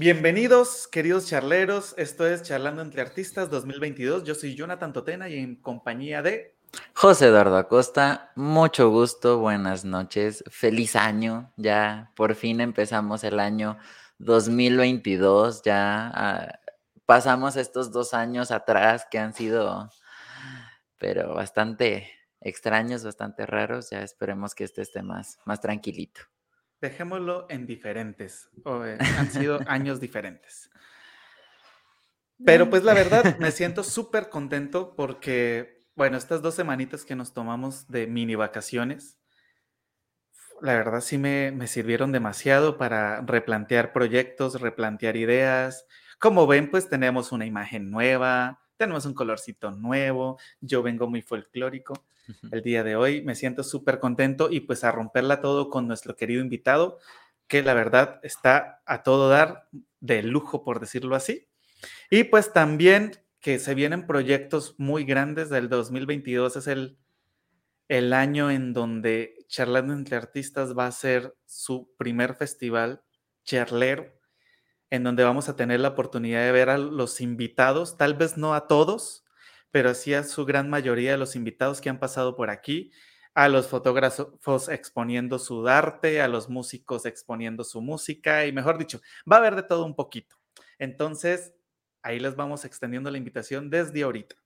Bienvenidos, queridos charleros. Esto es Charlando entre Artistas 2022. Yo soy Jonathan Totena y en compañía de José Eduardo Acosta. Mucho gusto, buenas noches, feliz año. Ya por fin empezamos el año 2022. Ya ah, pasamos estos dos años atrás que han sido, pero bastante extraños, bastante raros. Ya esperemos que este esté más, más tranquilito. Dejémoslo en diferentes. Eh, han sido años diferentes. Pero pues la verdad me siento súper contento porque, bueno, estas dos semanitas que nos tomamos de mini vacaciones, la verdad sí me, me sirvieron demasiado para replantear proyectos, replantear ideas. Como ven, pues tenemos una imagen nueva, tenemos un colorcito nuevo, yo vengo muy folclórico el día de hoy. Me siento súper contento y pues a romperla todo con nuestro querido invitado, que la verdad está a todo dar de lujo, por decirlo así. Y pues también que se vienen proyectos muy grandes del 2022, es el, el año en donde Charlando entre Artistas va a ser su primer festival charlero, en donde vamos a tener la oportunidad de ver a los invitados, tal vez no a todos, pero sí a su gran mayoría de los invitados que han pasado por aquí, a los fotógrafos exponiendo su arte, a los músicos exponiendo su música y mejor dicho, va a haber de todo un poquito. Entonces, ahí les vamos extendiendo la invitación desde ahorita.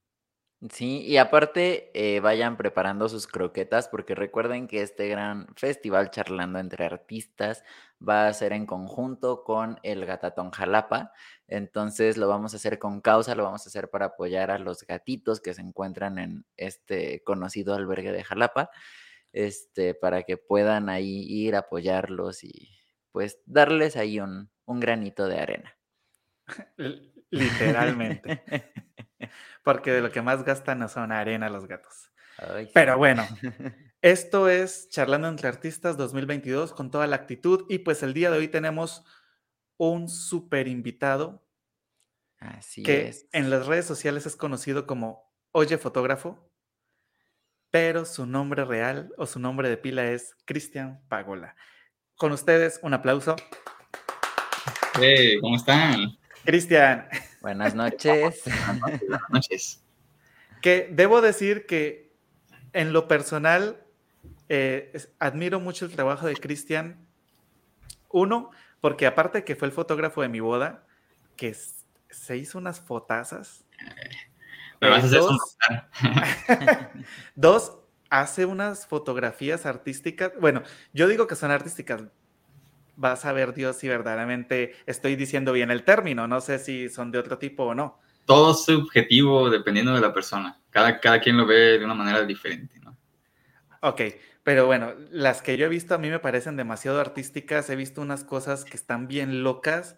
Sí, y aparte eh, vayan preparando sus croquetas porque recuerden que este gran festival charlando entre artistas va a ser en conjunto con el Gatatón Jalapa. Entonces lo vamos a hacer con causa, lo vamos a hacer para apoyar a los gatitos que se encuentran en este conocido albergue de Jalapa, este, para que puedan ahí ir a apoyarlos y pues darles ahí un, un granito de arena. Literalmente. porque de lo que más gastan no son arena los gatos. Pero bueno, esto es Charlando entre Artistas 2022 con toda la actitud y pues el día de hoy tenemos un súper invitado Así que es. en las redes sociales es conocido como Oye Fotógrafo, pero su nombre real o su nombre de pila es Cristian Pagola. Con ustedes, un aplauso. Hey, ¿cómo están? Cristian. Buenas noches. Buenas noches. Que debo decir que en lo personal eh, admiro mucho el trabajo de Cristian. Uno, porque aparte que fue el fotógrafo de mi boda, que se hizo unas fotazas. Me vas a hacer dos, dos, hace unas fotografías artísticas. Bueno, yo digo que son artísticas. Vas a ver Dios si verdaderamente estoy diciendo bien el término. No sé si son de otro tipo o no. Todo es subjetivo dependiendo de la persona. Cada, cada quien lo ve de una manera diferente, ¿no? Ok, pero bueno, las que yo he visto a mí me parecen demasiado artísticas. He visto unas cosas que están bien locas.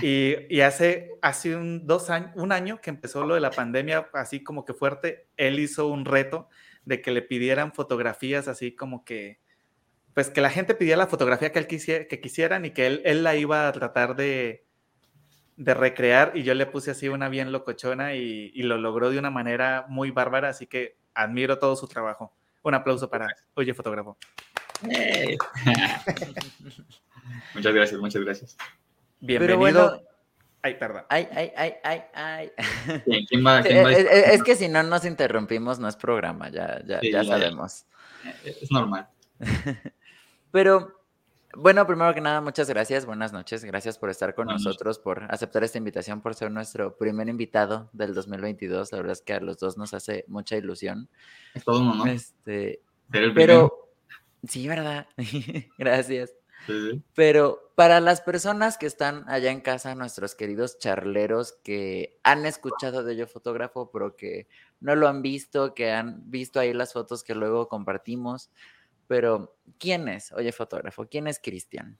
Y, y, hace, hace un, dos años, un año que empezó lo de la pandemia, así como que fuerte, él hizo un reto de que le pidieran fotografías así como que, pues que la gente pidiera la fotografía que él quisiera, que quisieran y que él, él la iba a tratar de, de, recrear y yo le puse así una bien locochona y, y, lo logró de una manera muy bárbara, así que admiro todo su trabajo. Un aplauso para Oye Fotógrafo. Muchas gracias, muchas gracias. Bienvenido. Bueno, ay, perdón. Ay, ay, ay, ay, ay. ¿Quién, quién va, quién va es, es, que si no nos interrumpimos, no es programa, ya, ya, sí, ya sabemos. Es normal. Pero, bueno, primero que nada, muchas gracias, buenas noches, gracias por estar con buenas nosotros, por aceptar esta invitación, por ser nuestro primer invitado del 2022. La verdad es que a los dos nos hace mucha ilusión. Es todo un honor. Este, pero, sí, ¿verdad? gracias. Sí. Pero para las personas que están allá en casa, nuestros queridos charleros que han escuchado de Yo Fotógrafo, pero que no lo han visto, que han visto ahí las fotos que luego compartimos, pero ¿quién es Oye Fotógrafo? ¿Quién es Cristian?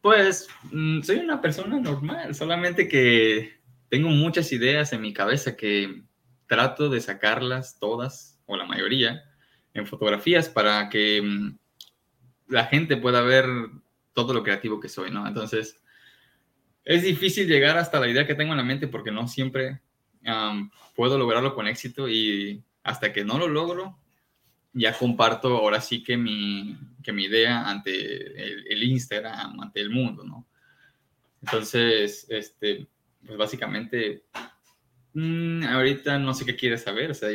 Pues mmm, soy una persona normal, solamente que tengo muchas ideas en mi cabeza que trato de sacarlas todas, o la mayoría, en fotografías para que mmm, la gente pueda ver todo lo creativo que soy, ¿no? Entonces, es difícil llegar hasta la idea que tengo en la mente porque no siempre um, puedo lograrlo con éxito y hasta que no lo logro, ya comparto ahora sí que mi, que mi idea ante el, el, Instagram, ante el mundo, ¿no? Entonces, este, pues básicamente, mm, ahorita no sé qué quieres saber, o sea,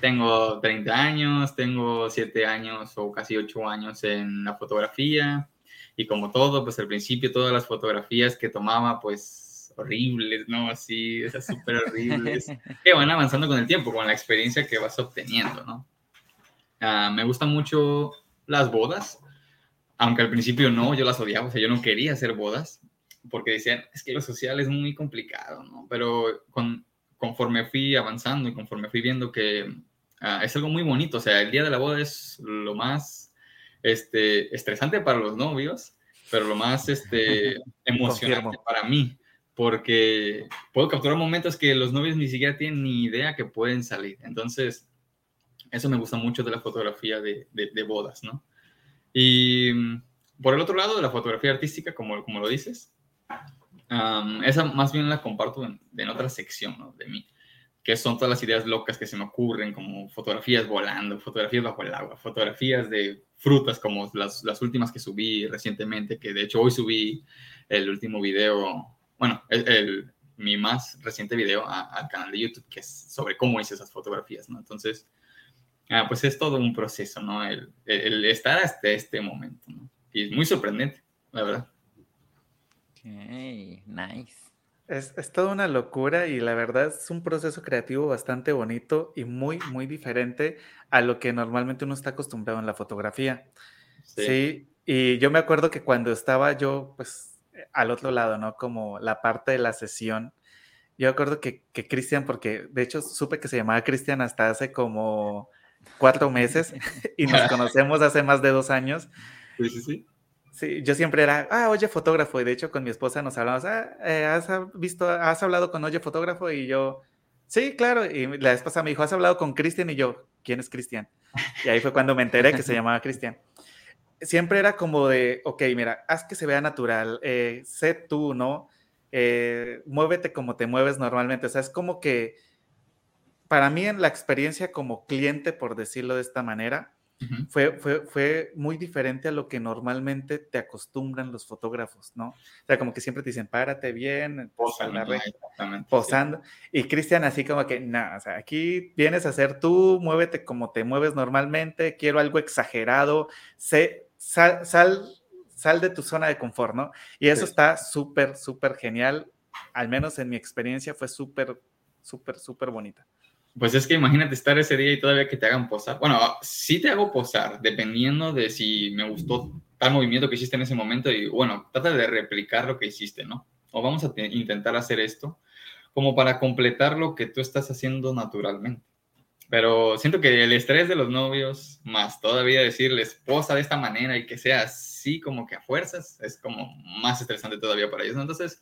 tengo 30 años, tengo 7 años o casi 8 años en la fotografía y como todo, pues al principio todas las fotografías que tomaba, pues horribles, ¿no? Así, esas súper horribles, que van avanzando con el tiempo, con la experiencia que vas obteniendo, ¿no? Ah, me gustan mucho las bodas, aunque al principio no, yo las odiaba, o sea, yo no quería hacer bodas, porque decían, es que lo social es muy complicado, ¿no? Pero con, conforme fui avanzando y conforme fui viendo que ah, es algo muy bonito, o sea, el día de la boda es lo más este, estresante para los novios, pero lo más este, emocionante para mí, porque puedo capturar momentos que los novios ni siquiera tienen ni idea que pueden salir. Entonces, eso me gusta mucho de la fotografía de, de, bodas, ¿no? Y mm, por el otro lado, de la fotografía artística, como, como lo dices, esa más bien la comparto en, en otra sección ¿no? de mí, que son todas las ideas locas que se me ocurren, como fotografías volando, fotografías bajo el agua, fotografías de frutas como las, las últimas que subí recientemente, que de hecho hoy subí el último video, bueno, el, mi más reciente video al canal de YouTube, que es sobre cómo hice esas fotografías, ¿no? Entonces, ah, pues es todo un proceso, ¿no? El, el, estar hasta este momento, ¿no? Y es muy sorprendente, la verdad. Ok, nice. Es, es, toda una locura y la verdad es un proceso creativo bastante bonito y muy, muy diferente a lo que normalmente uno está acostumbrado en la fotografía. Sí. y yo me acuerdo que cuando estaba yo, pues, al otro lado, ¿no? Como la parte de la sesión, yo me acuerdo que, que Cristian, porque de hecho supe que se llamaba Cristian hasta hace como cuatro meses y nos conocemos hace más de dos años. Sí, sí, sí. Sí, yo siempre era, ah, oye, fotógrafo, y de hecho con mi esposa nos hablamos, ah, eh, ¿has visto, has hablado con oye, fotógrafo? Y yo, sí, claro, y la esposa me dijo, ¿has hablado con Cristian? Y yo, ¿quién es Cristian? Y ahí fue cuando me enteré que se llamaba Cristian. Siempre era como de, ok, mira, haz que se vea natural, eh, sé tú, ¿no? Eh, muévete como te mueves normalmente, o sea, es como que para mí en la experiencia como cliente, por decirlo de esta manera, fue, fue, fue muy diferente a lo que normalmente te acostumbran los fotógrafos, ¿no? O sea, como que siempre te dicen, párate bien, posando. posando. Y Cristian así como que, no, o sea, aquí vienes a ser tú, muévete como te mueves normalmente, quiero algo exagerado, sé, sal, sal, sal de tu zona de confort, ¿no? Y eso está súper, súper genial, al menos en mi experiencia fue súper, súper, súper bonita. Pues es que imagínate estar ese día y todavía que te hagan posar. Bueno, sí te hago posar, dependiendo de si me gustó tal movimiento que hiciste en ese momento y bueno, trata de replicar lo que hiciste, ¿no? O vamos a intentar hacer esto como para completar lo que tú estás haciendo naturalmente. Pero siento que el estrés de los novios, más todavía decirles posa de esta manera y que sea así como que a fuerzas, es como más estresante todavía para ellos. Entonces,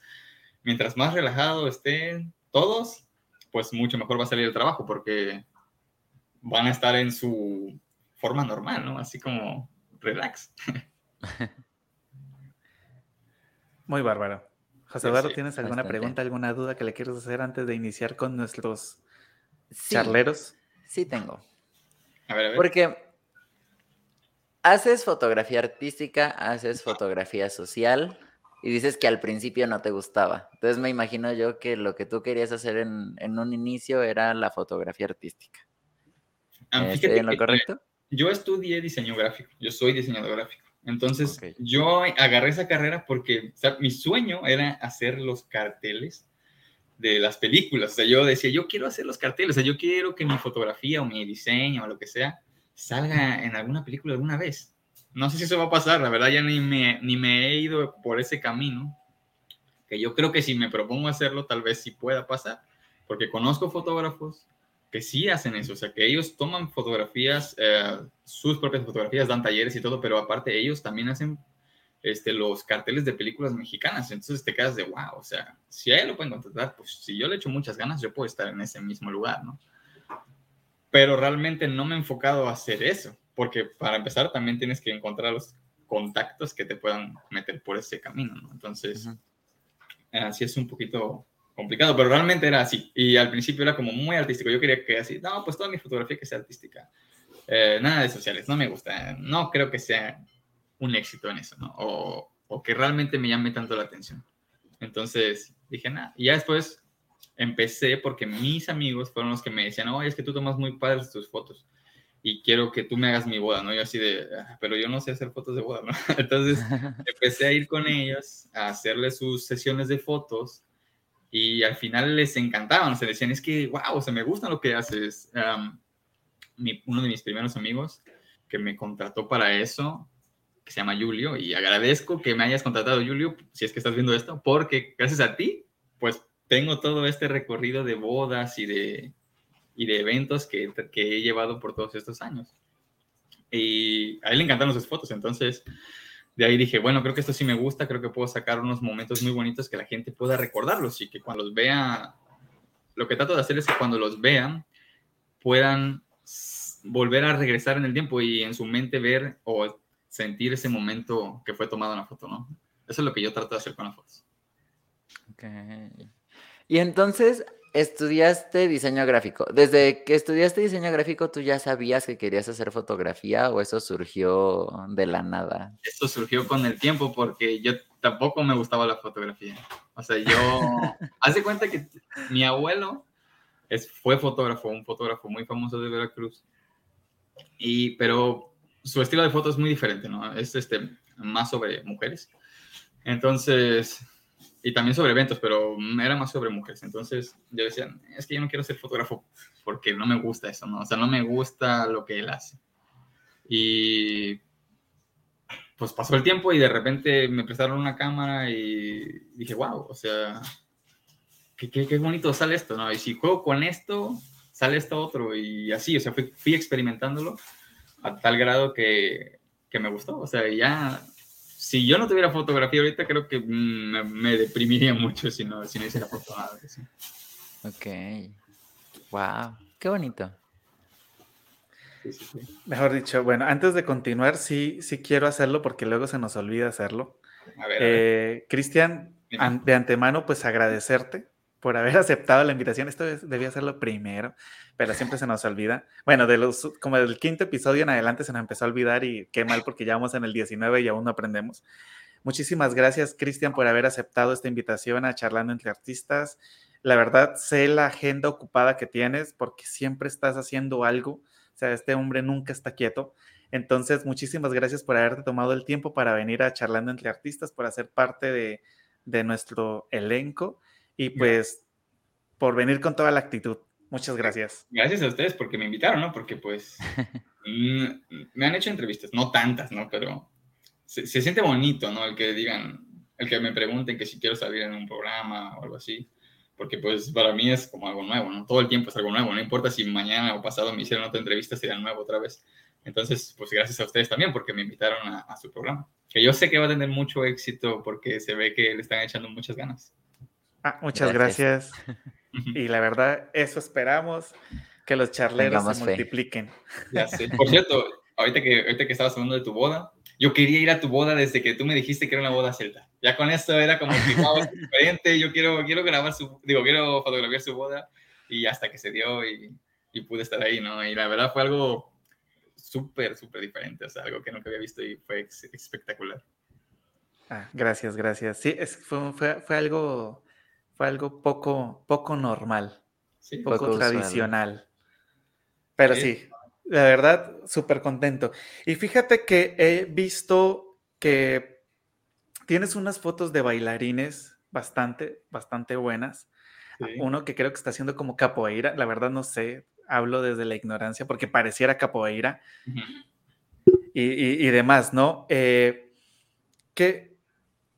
mientras más relajado estén todos, pues mucho mejor va a salir el trabajo porque van a estar en su forma normal, ¿no? Así como relax. Muy bárbaro. José Eduardo, ¿tienes alguna pregunta, alguna duda que le quieras hacer antes de iniciar con nuestros charleros? Sí, tengo. A ver, a ver. Porque haces fotografía artística, haces fotografía social, y dices que al principio no te gustaba. Entonces me imagino yo que lo que tú querías hacer en, en un inicio era la fotografía artística. Ah, ¿Estoy en lo correcto? Yo estudié diseño gráfico, yo soy diseñador gráfico. Entonces yo agarré esa carrera porque mi sueño era hacer los carteles de las películas. O sea, yo decía, yo quiero hacer los carteles, o sea, yo quiero que mi fotografía o mi diseño o lo que sea salga en alguna película alguna vez. No sé si eso va a pasar, la verdad ya ni me, ni me he ido por ese camino, que yo creo que si me propongo hacerlo, tal vez sí pueda pasar, porque conozco fotógrafos que sí hacen eso, o sea, que ellos toman fotografías, eh, sus propias fotografías, dan talleres y todo, pero aparte ellos también hacen este, los carteles de películas mexicanas, entonces te quedas de wow, o sea, si a él lo pueden contratar, pues si yo le echo muchas ganas, yo puedo estar en ese mismo lugar, ¿no? Pero realmente no me he enfocado a hacer eso porque para empezar también tienes que encontrar los contactos que te puedan meter por ese camino, ¿no? Entonces, así es un poquito complicado, pero realmente era así. Y al principio era como muy artístico. Yo quería que así, no, pues toda mi fotografía que sea artística. Eh, nada de sociales, no me gusta. No creo que sea un éxito en eso, ¿no? O, o, que realmente me llame tanto la atención. Entonces dije, nada. Y ya después empecé porque mis amigos fueron los que me decían, oye, es que tú tomas muy padres tus fotos y quiero que tú me hagas mi boda, ¿no? Yo así de, ah, pero yo no sé hacer fotos de boda, ¿no? Entonces empecé a ir con ellos, a hacerles sus sesiones de fotos y al final les encantaban, o sea, decían, es que, wow, o sea, me gusta lo que haces. uno de mis primeros amigos que me contrató para eso, que se llama Julio, y agradezco que me hayas contratado, Julio, si es que estás viendo esto, porque gracias a ti, pues tengo todo este recorrido de bodas y de, y de eventos que, que, he llevado por todos estos años. Y a él le encantaron sus fotos, entonces de ahí dije, bueno, creo que esto sí me gusta, creo que puedo sacar unos momentos muy bonitos que la gente pueda recordarlos y que cuando los vea, lo que trato de hacer es que cuando los vean puedan volver a regresar en el tiempo y en su mente ver o sentir ese momento que fue tomado en la foto, ¿no? Eso es lo que yo trato de hacer con las fotos. Okay. Y entonces, Estudiaste diseño gráfico. Desde que estudiaste diseño gráfico, ¿tú ya sabías que querías hacer fotografía o eso surgió de la nada? Esto surgió con el tiempo porque yo tampoco me gustaba la fotografía. O sea, yo... Hace cuenta que mi abuelo es, fue fotógrafo, un fotógrafo muy famoso de Veracruz. Y, pero su estilo de foto es muy diferente, ¿no? Es este, más sobre mujeres. Entonces, y también sobre eventos, pero era más sobre mujeres. Entonces yo decía, es que yo no quiero ser fotógrafo porque no me gusta eso, ¿no? O sea, no me gusta lo que él hace. Y pues pasó el tiempo y de repente me prestaron una cámara y dije, wow, o sea, qué, qué, bonito sale esto, ¿no? Y si juego con esto, sale esto otro. Y así, o sea, fui, fui experimentándolo a tal grado que, que me gustó. O sea, ya si yo no tuviera fotografía ahorita, creo que mm, me, deprimiría mucho si no, si no hiciera foto Ok. Wow. Qué bonito. Mejor dicho, bueno, antes de continuar, sí, sí quiero hacerlo porque luego se nos olvida hacerlo. A ver, eh, Cristian, de antemano, pues agradecerte por haber aceptado la invitación. Esto debía ser primero, pero siempre se nos olvida. Bueno, de los, como del quinto episodio en adelante se nos empezó a olvidar y qué mal porque ya vamos en el 19 y aún no aprendemos. Muchísimas gracias, Cristian, por haber aceptado esta invitación a Charlando entre Artistas. La verdad, sé la agenda ocupada que tienes porque siempre estás haciendo algo. O sea, este hombre nunca está quieto. Entonces, muchísimas gracias por haberte tomado el tiempo para venir a Charlando entre Artistas, por hacer parte de, de nuestro elenco y pues por venir con toda la actitud. Muchas gracias. Gracias a ustedes porque me invitaron, ¿no? Porque pues mm, me han hecho entrevistas, no tantas, ¿no? Pero se, siente bonito, ¿no? El que digan, el que me pregunten que si quiero salir en un programa o algo así. Porque pues para mí es como algo nuevo, ¿no? Todo el tiempo es algo nuevo, no importa si mañana o pasado me hicieron otra entrevista, será nuevo otra vez. Entonces, pues gracias a ustedes también porque me invitaron a, a su programa. Que yo sé que va a tener mucho éxito porque se ve que le están echando muchas ganas. Ah, muchas gracias. Y la verdad, eso esperamos, que los charleros se multipliquen. Por cierto, ahorita que, ahorita que estabas hablando de tu boda, yo quería ir a tu boda desde que tú me dijiste que era una boda celta. Ya con esto era como que, wow, diferente, yo quiero, quiero grabar su, digo, quiero fotografiar su boda y hasta que se dio y, y pude estar ahí, ¿no? Y la verdad fue algo súper, súper diferente, o sea, algo que nunca había visto y fue espectacular. Ah, gracias, gracias. Sí, es, fue, fue, fue algo fue algo poco, poco normal, poco, tradicional. Pero sí, la verdad, súper contento. Y fíjate que he visto que tienes unas fotos de bailarines bastante, bastante buenas. Uno que creo que está haciendo como capoeira, la verdad no sé, hablo desde la ignorancia porque pareciera capoeira y, demás, ¿no? Eh, ¿qué,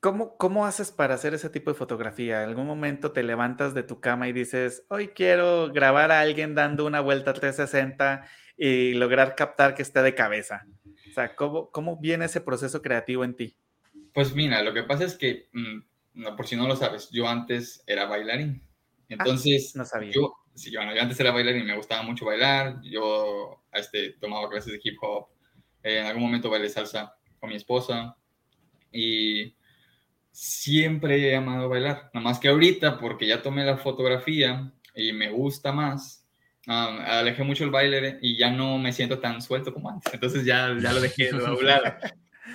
¿Cómo, ¿Cómo haces para hacer ese tipo de fotografía? ¿En algún momento te levantas de tu cama y dices, hoy quiero grabar a alguien dando una vuelta 360 y lograr captar que esté de cabeza? O sea, ¿cómo, cómo viene ese proceso creativo en ti? Pues mira, lo que pasa es que, mm, no, por si no lo sabes, yo antes era bailarín. Ah, Entonces, no sabía. Yo, sí, yo antes era bailarín, me gustaba mucho bailar. Yo este, tomaba clases de hip hop. en algún momento bailé salsa con mi esposa. Y siempre he amado bailar, nada más que ahorita, porque ya tomé la fotografía y me gusta más, alejé mucho el baile y ya no me siento tan suelto como antes, entonces ya, ya lo dejé de lado.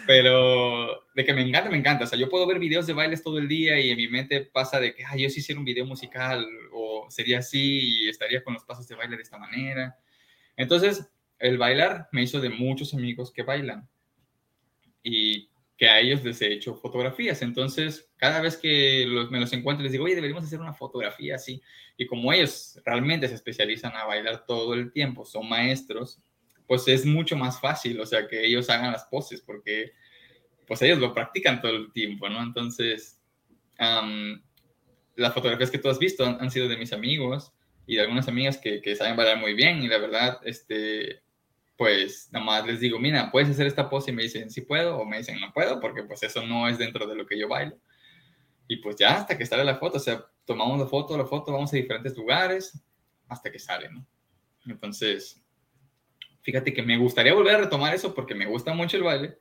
Pero de que me encanta, me encanta. O sea, yo puedo ver videos de bailes todo el día y en mi mente pasa de que, ay, yo sí hiciera un video musical o sería así y estaría con los pasos de baile de esta manera. Entonces, el bailar me hizo de muchos amigos que bailan y que a ellos les he hecho fotografías. Entonces, cada vez que me los encuentro, les digo, oye, deberíamos hacer una fotografía así. Y como ellos realmente se especializan a bailar todo el tiempo, son maestros, pues es mucho más fácil, o sea, que ellos hagan las poses, porque pues ellos lo practican todo el tiempo, ¿no? Entonces, las fotografías que tú has visto han, sido de mis amigos y de algunas amigas que, que saben bailar muy bien y la verdad, este, pues nada más les digo, mira, puedes hacer esta pose y me dicen, sí puedo, o me dicen, no puedo, porque pues eso no es dentro de lo que yo bailo. Y pues ya hasta que sale la foto, o sea, tomamos la foto, la foto, vamos a diferentes lugares, hasta que sale, ¿no? Entonces, fíjate que me gustaría volver a retomar eso porque me gusta mucho el baile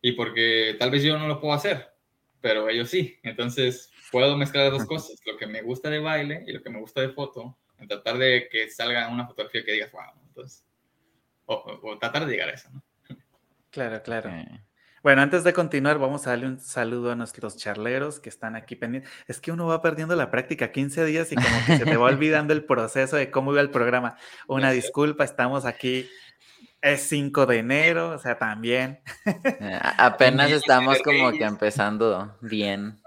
y porque tal vez yo no lo puedo hacer, pero ellos sí. Entonces, puedo mezclar las dos cosas, lo que me gusta de baile y lo que me gusta de foto, en tratar de que salga una fotografía que digas, wow, entonces o, tratar de llegar a eso, ¿no? Claro, claro. Bueno, antes de continuar, vamos a darle un saludo a nuestros charleros que están aquí pendientes. Es que uno va perdiendo la práctica 15 días y como que se te va olvidando el proceso de cómo iba el programa. Una disculpa, estamos aquí. Es 5 de enero, o sea, también. Eh, apenas estamos como que empezando bien.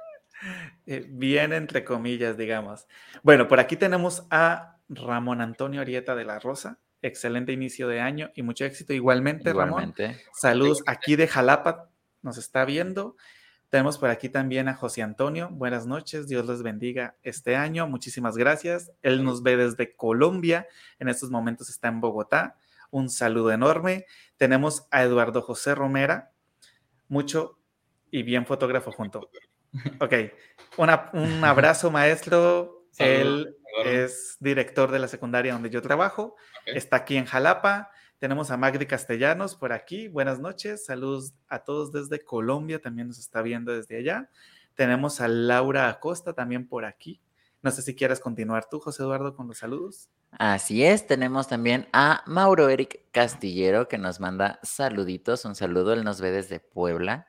Eh, bien, entre comillas, digamos. Bueno, por aquí tenemos a Ramón Antonio Arieta de la Rosa excelente inicio de año y mucho éxito. Igualmente, Igualmente. Ramón. Saludos aquí de Jalapa, nos está viendo. Tenemos por aquí también a José Antonio. Buenas noches, Dios les bendiga este año. Muchísimas gracias. Él nos ve desde Colombia. En estos momentos está en Bogotá. Un saludo enorme. Tenemos a Eduardo José Romera. Mucho y bien fotógrafo junto. Ok. un abrazo, maestro. Él es director de la secundaria donde yo trabajo. Está aquí en Jalapa. Tenemos a Magdi Castellanos por aquí. Buenas noches. Saludos a todos desde Colombia. También nos está viendo desde allá. Tenemos a Laura Acosta también por aquí. No sé si quieres continuar tú, José Eduardo, con los saludos. Así es, tenemos también a Mauro Eric Castillero que nos manda saluditos, un saludo, él nos ve desde Puebla.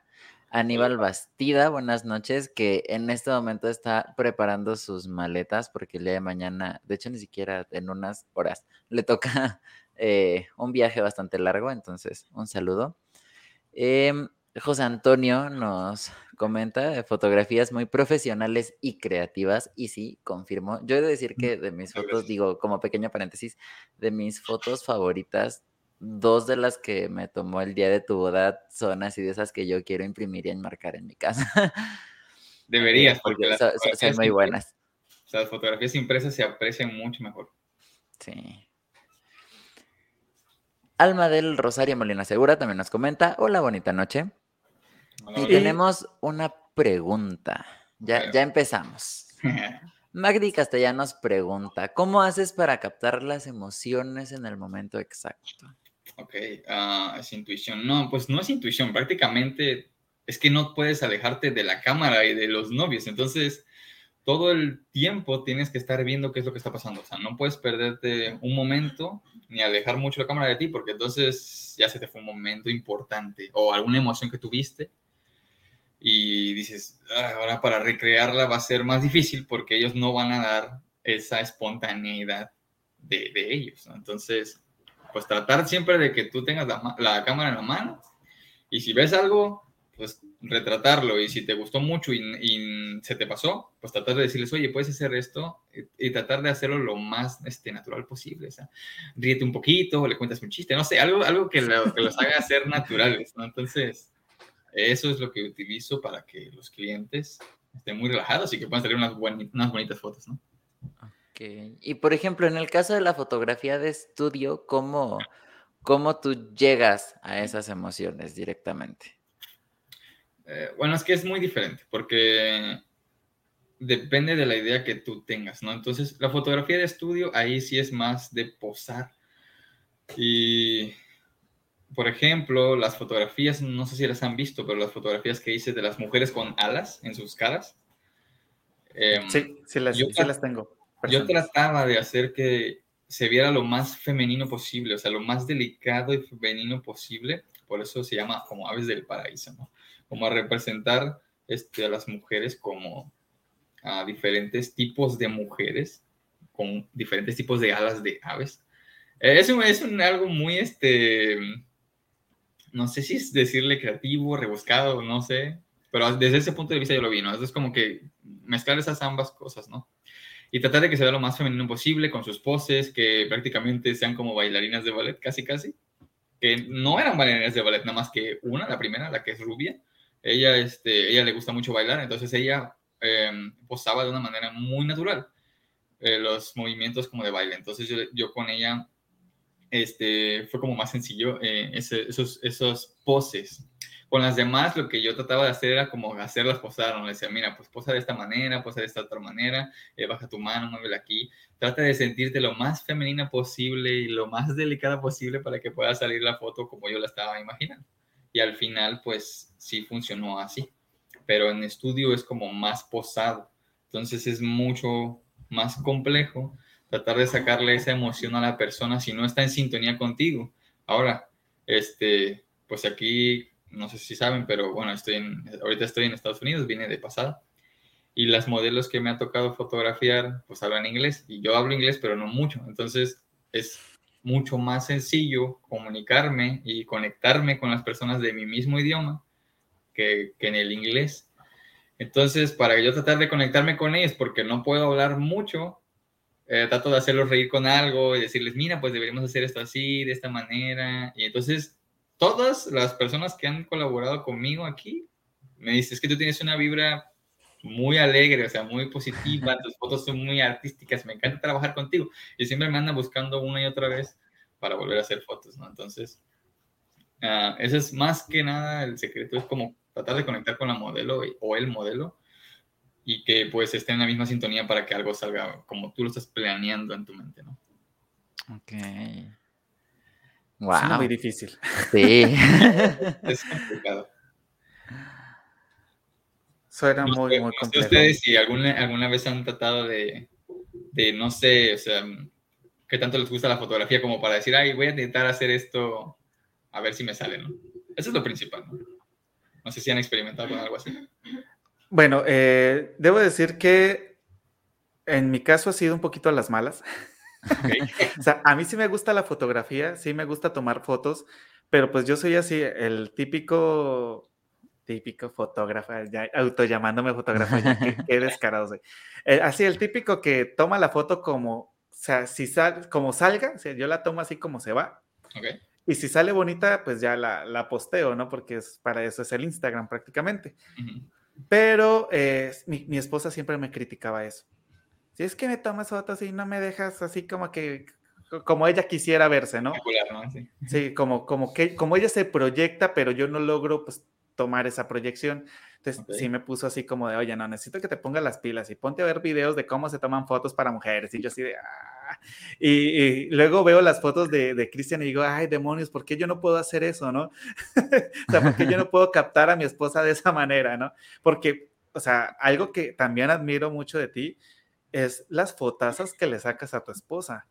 Aníbal Bastida, buenas noches, que en este momento está preparando sus maletas porque el día de mañana, de hecho ni siquiera en unas horas, le toca eh, un viaje bastante largo, entonces un saludo. Em, José Antonio nos comenta de fotografías muy profesionales y creativas, y sí, confirmo. Yo he de decir mm, que de mis fotos, digo, como pequeño paréntesis, de mis fotos favoritas dos de las que me tomó el día de tu boda son así de esas que yo quiero imprimir y enmarcar en mi casa. Deberías, porque, las son, muy buenas. las fotografías impresas se aprecian mucho mejor. Sí. Alma del Rosario Molina Segura también nos comenta, hola, bonita noche. y tenemos una pregunta. Ya, ya empezamos. Magdi Castellanos pregunta, ¿cómo haces para captar las emociones en el momento exacto? Ok, ah, es intuición. No, pues no es intuición, prácticamente es que no puedes alejarte de la cámara y de los novios, entonces todo el tiempo tienes que estar viendo qué es lo que está pasando, o sea, no puedes perderte un momento ni alejar mucho la cámara de ti, porque entonces ya se te fue un momento importante o alguna emoción que tuviste y dices, ah, ahora para recrearla va a ser más difícil porque ellos no van a dar esa espontaneidad de, de ellos, entonces pues tratar siempre de que tú tengas la, cámara en la mano y si ves algo, pues retratarlo y si te gustó mucho y, se te pasó, pues tratar de decirles, oye, puedes hacer esto y, tratar de hacerlo lo más este, natural posible. O sea, ríete un poquito, le cuentas un chiste, no sé, algo, algo que, los haga ser naturales, ¿no? Entonces, eso es lo que utilizo para que los clientes estén muy relajados y que puedan salir unas, unas bonitas fotos, ¿no? Y por ejemplo, en el caso de la fotografía de estudio, ¿cómo, cómo tú llegas a esas emociones directamente? Eh, bueno, es que es muy diferente porque depende de la idea que tú tengas, ¿no? Entonces, la fotografía de estudio ahí sí es más de posar. Y, por ejemplo, las fotografías, no sé si las han visto, pero las fotografías que hice de las mujeres con alas en sus caras. Em, sí, sí las, sí las tengo. Yo trataba de hacer que se viera lo más femenino posible, o sea, lo más delicado y femenino posible, por eso se llama como aves del paraíso, ¿no? Como a representar este, a las mujeres como a diferentes tipos de mujeres, con diferentes tipos de alas de aves. Es, es un, algo muy, este, no sé si es decirle creativo, rebuscado, no sé, pero desde ese punto de vista yo lo vi, ¿no? Es como que mezclar esas ambas cosas, ¿no? Y tratar de que se vea lo más femenino posible con sus poses, que prácticamente sean como bailarinas de ballet, casi, casi. Que no eran bailarinas de ballet, nada más que una, la primera, la que es rubia. Ella, este, ella le gusta mucho bailar, entonces ella em, posaba de una manera muy natural eh, los movimientos como de baile. Entonces yo, yo con ella este, fue como más sencillo eh, esos, esos poses. Con las demás, lo que yo trataba de hacer era como hacerlas posar, ¿no? Le decía, mira, pues posa de esta manera, posa de esta otra manera, eh, baja tu mano, muévela aquí. Trata de sentirte lo más femenina posible y lo más delicada posible para que pueda salir la foto como yo la estaba imaginando. Y al final, pues sí funcionó así. Pero en estudio es como más posado. Entonces es mucho más complejo tratar de sacarle esa emoción a la persona si no está en sintonía contigo. Ahora, este, pues aquí, no sé si saben, pero bueno, estoy en, ahorita estoy en Estados Unidos, vine de pasada, y las modelos que me ha tocado fotografiar, pues hablan inglés, y yo hablo inglés, pero no mucho, entonces es mucho más sencillo comunicarme y conectarme con las personas de mi mismo idioma que, que en el inglés. Entonces, para yo tratar de conectarme con ellos, porque no puedo hablar mucho, eh, trato de hacerlos reír con algo y decirles, mira, pues deberíamos hacer esto así, de esta manera. Y entonces, todas las personas que han colaborado conmigo aquí, me dicen, es que tú tienes una vibra muy alegre, o sea, muy positiva, tus fotos son muy artísticas, me encanta trabajar contigo. Y siempre me andan buscando una y otra vez para volver a hacer fotos, ¿no? Entonces, uh, eso es más que nada el secreto, es como tratar de conectar con la modelo o el modelo y que pues esté en la misma sintonía para que algo salga como tú lo estás planeando en tu mente, ¿no? Ok. Wow. Es muy difícil. Sí. es complicado. Suena muy, muy complicado. ustedes si alguna, alguna vez han tratado de, de, no sé, o sea, qué tanto les gusta la fotografía como para decir, ay, voy a intentar hacer esto a ver si me sale, ¿no? Eso es lo principal, ¿no? No sé si han experimentado con algo así. Bueno, eh, debo decir que en mi caso ha sido un poquito a las malas. o sea, a mí sí me gusta la fotografía, sí me gusta tomar fotos, pero pues yo soy así, el típico, típico fotógrafo, ya auto llamándome fotógrafo, ya, qué, descarado soy. Eh, así, el típico que toma la foto como, o sea, si sal, como salga, o sea, yo la tomo así como se va. Y si sale bonita, pues ya la, la, posteo, ¿no? Porque es, para eso es el Instagram prácticamente. Pero eh, mi, esposa siempre me criticaba eso. Si es que me tomas fotos y no me dejas así como que, como ella quisiera verse, ¿no? Sí, como, como, que, como ella se proyecta, pero yo no logro pues tomar esa proyección. Entonces sí me puso así como de, oye, no, necesito que te pongas las pilas y ponte a ver videos de cómo se toman fotos para mujeres. Y yo así de, ah. Y, luego veo las fotos de, de Cristian y digo, ay, demonios, ¿por qué yo no puedo hacer eso, no? o sea, ¿por qué yo no puedo captar a mi esposa de esa manera, no? Porque, o sea, algo que también admiro mucho de ti es las fotazas que le sacas a tu esposa,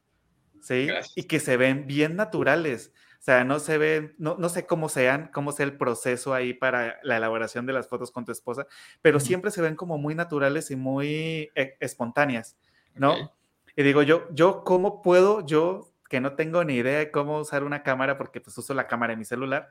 ¿sí? Y que se ven bien naturales. O sea, no se ve, no, no, sé cómo sean, cómo sea el proceso ahí para la elaboración de las fotos con tu esposa, pero siempre se ven como muy naturales y muy eh, espontáneas, ¿no? Y digo yo, yo, ¿cómo puedo yo, que no tengo ni idea de cómo usar una cámara, porque pues uso la cámara en mi celular,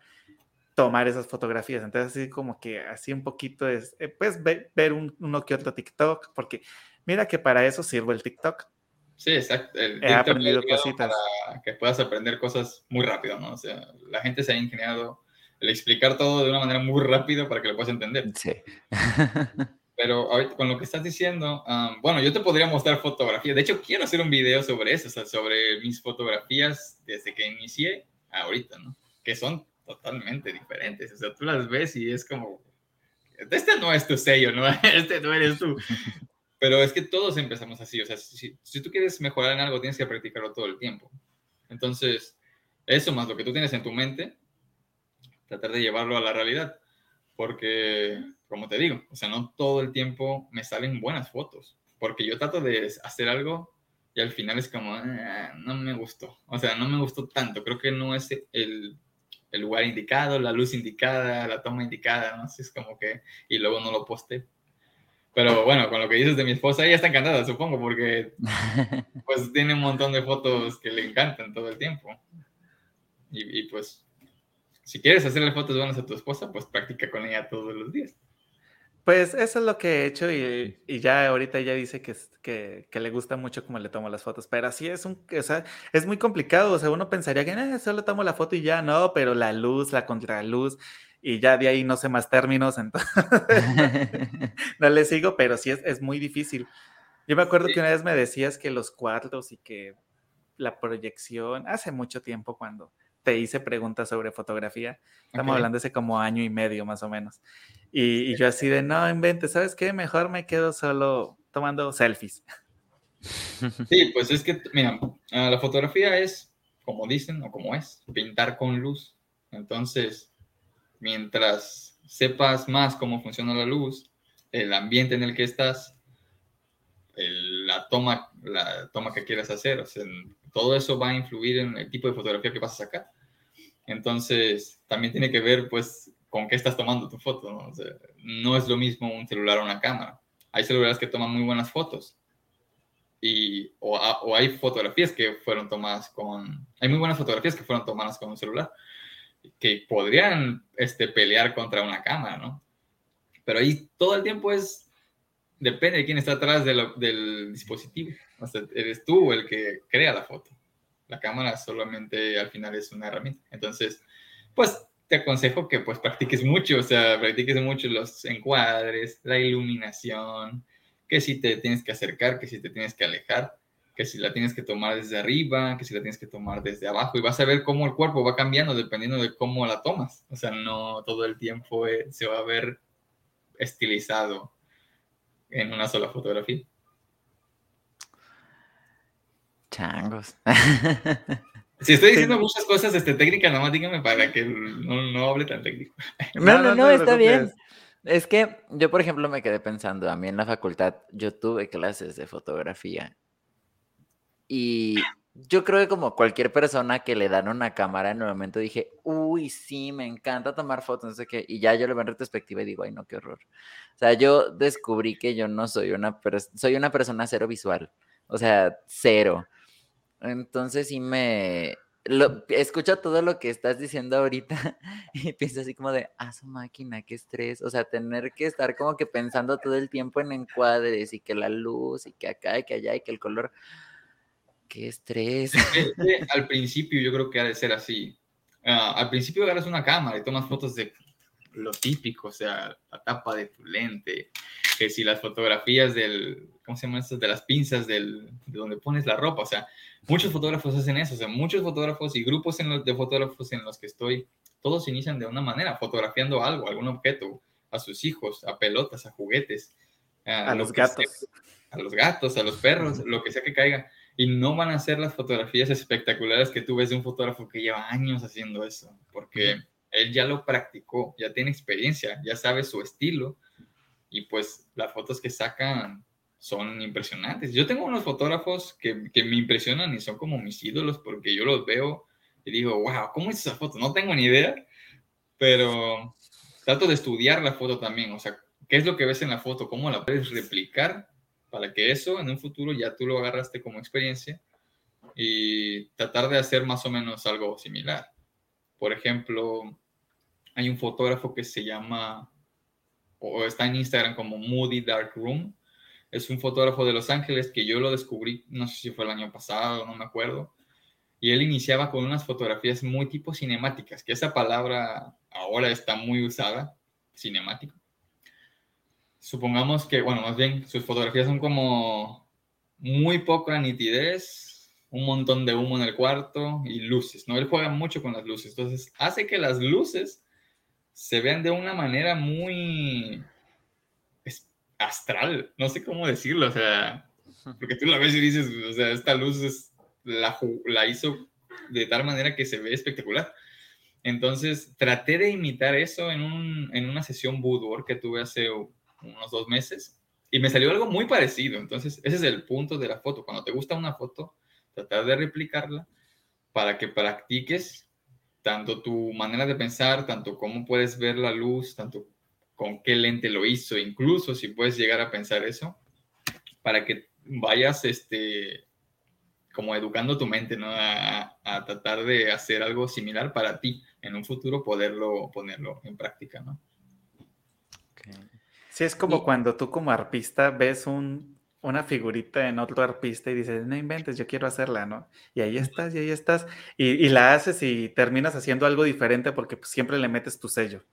tomar esas fotografías? Entonces, así como que así un poquito es, eh, pues ver, un, uno que otro TikTok, porque mira que para eso sirve el TikTok. Sí, exacto. El He aprendido cositas. Para que puedas aprender cosas muy rápido, ¿no? O sea, la gente se ha ingeniado el explicar todo de una manera muy rápida para que lo puedas entender. Sí. Pero ahorita con lo que estás diciendo, bueno, yo te podría mostrar fotografías. De hecho, quiero hacer un video sobre eso, o sea, sobre mis fotografías desde que inicié a ahorita, ¿no? Que son totalmente diferentes. O sea, tú las ves y es como, este no es tu sello, ¿no? Este no eres tú. Pero es que todos empezamos así, o sea, si, si, tú quieres mejorar en algo, tienes que practicarlo todo el tiempo. Entonces, eso más lo que tú tienes en tu mente, tratar de llevarlo a la realidad. Porque, como te digo, o sea, no todo el tiempo me salen buenas fotos. Porque yo trato de hacer algo y al final es como, ah, no me gustó. O sea, no me gustó tanto. Creo que no es el, el lugar indicado, la luz indicada, la toma indicada, ¿no? sé, es como que, y luego no lo poste. Pero bueno, con lo que dices de mi esposa, ella está encantada, supongo, porque pues tiene un montón de fotos que le encantan todo el tiempo. Y, y pues, si quieres hacerle fotos buenas a tu esposa, pues practica con ella todos los días. Pues eso es lo que he hecho y, ya ahorita ella dice que, que, le gusta mucho cómo le tomo las fotos, pero así es un, o sea, es muy complicado, o sea, uno pensaría que eh, solo tomo la foto y ya, no, pero la luz, la contraluz y ya de ahí no sé más términos, entonces no le sigo, pero sí es, es muy difícil. Yo me acuerdo que una vez me decías que los cuartos y que la proyección, hace mucho tiempo cuando te hice preguntas sobre fotografía. Estamos hablando de ese como año y medio más o menos. Y, yo así de, no, invente, ¿sabes qué? Mejor me quedo solo tomando selfies. Sí, pues es que, mira, ah, la fotografía es, como dicen, o como es, pintar con luz. Entonces, mientras sepas más cómo funciona la luz, el ambiente en el que estás, la, toma, la toma que quieras hacer, o sea, todo eso va a influir en el tipo de fotografía que vas a sacar. Entonces, también tiene que ver, pues, con qué estás tomando tu foto, ¿no? no es lo mismo un celular o una cámara. Hay celulares que toman muy buenas fotos. Y, o, o, hay fotografías que fueron tomadas con... Hay muy buenas fotografías que fueron tomadas con un celular, que podrían este, pelear contra una cámara, ¿no? Pero ahí todo el tiempo es... Depende de quién está atrás del dispositivo. O sea, eres tú el que crea la foto. La cámara solamente al final es una herramienta. Entonces, pues te aconsejo que pues practiques mucho, o sea, practiques mucho los encuadres, la iluminación, que si te tienes que acercar, que si te tienes que alejar, que si la tienes que tomar desde arriba, que si la tienes que tomar desde abajo y vas a ver cómo el cuerpo va cambiando dependiendo de cómo la tomas. O sea, no todo el tiempo eh, se va a ver estilizado en una sola fotografía. Changos. Si estoy diciendo muchas cosas este, técnicas, nomás dígame para que no, no hable tan técnico. No, no, no, está bien. Es que yo, por ejemplo, me quedé pensando, a mí en la facultad yo tuve clases de fotografía y yo creo que como cualquier persona que le dan una cámara en el momento dije, uy, sí, me encanta tomar fotos, no sé qué, y ya yo lo veo en retrospectiva y digo, ay, no, qué horror. O sea, yo descubrí que yo no soy una, soy una persona cero visual, o sea, cero. Entonces sí me... Lo, escucho todo lo que estás diciendo ahorita y pienso así como de, ah, su máquina, qué estrés. O sea, tener que estar como que pensando todo el tiempo en encuadres y que la luz y que acá y que allá y que el color. Qué estrés. al principio yo creo que ha de ser así. Ah, al principio agarras una cámara y tomas fotos de lo típico, o sea, la tapa de tu lente, que si las fotografías del, ¿cómo se llama esto? De las pinzas del, de donde pones la ropa, o sea, muchos fotógrafos hacen eso, o sea, muchos fotógrafos y grupos en los, de fotógrafos en los que estoy, todos inician de una manera, fotografiando algo, algún objeto, a sus hijos, a pelotas, a juguetes, a, los gatos. a los gatos, a los perros, lo que sea que caiga. Y no van a ser las fotografías espectaculares que tú ves de un fotógrafo que lleva años haciendo eso, porque él ya lo practicó, ya tiene experiencia, ya sabe su estilo y pues las fotos que sacan son impresionantes. Yo tengo unos fotógrafos que, que, me impresionan y son como mis ídolos porque yo los veo y digo, wow, ¿cómo es esa foto? No tengo ni idea, pero trato de estudiar la foto también, o sea, ¿qué es lo que ves en la foto? ¿Cómo la puedes replicar para que eso en un futuro ya tú lo agarraste como experiencia y tratar de hacer más o menos algo similar? Por ejemplo, hay un fotógrafo que se llama, o está en Instagram como Moody Dark Room. Es un fotógrafo de Los Ángeles que yo lo descubrí, no sé si fue el año pasado, no me acuerdo. Y él iniciaba con unas fotografías muy tipo cinemáticas, que esa palabra ahora está muy usada, cinemático. Supongamos que, bueno, más bien sus fotografías son como muy poca nitidez, un montón de humo en el cuarto y luces, ¿no? Él juega mucho con las luces, entonces hace que las luces se vean de una manera muy astral, no sé cómo decirlo, o sea, porque tú la ves y dices, o sea, esta luz es, la, la hizo de tal manera que se ve espectacular. Entonces, traté de imitar eso en, un, en una sesión boudoir que tuve hace unos dos meses y me salió algo muy parecido. Entonces, ese es el punto de la foto. Cuando te gusta una foto, tratar de replicarla para que practiques tanto tu manera de pensar, tanto cómo puedes ver la luz, tanto con qué lente lo hizo, incluso si puedes llegar a pensar eso, para que vayas este, como educando tu mente, ¿no? A, a, tratar de hacer algo similar para ti en un futuro, poderlo ponerlo en práctica, ¿no? Sí, es como cuando tú como arpista ves un, una figurita en otro arpista y dices, no inventes, yo quiero hacerla, ¿no? Y ahí estás, y ahí estás, y, la haces y terminas haciendo algo diferente porque pues, siempre le metes tu sello.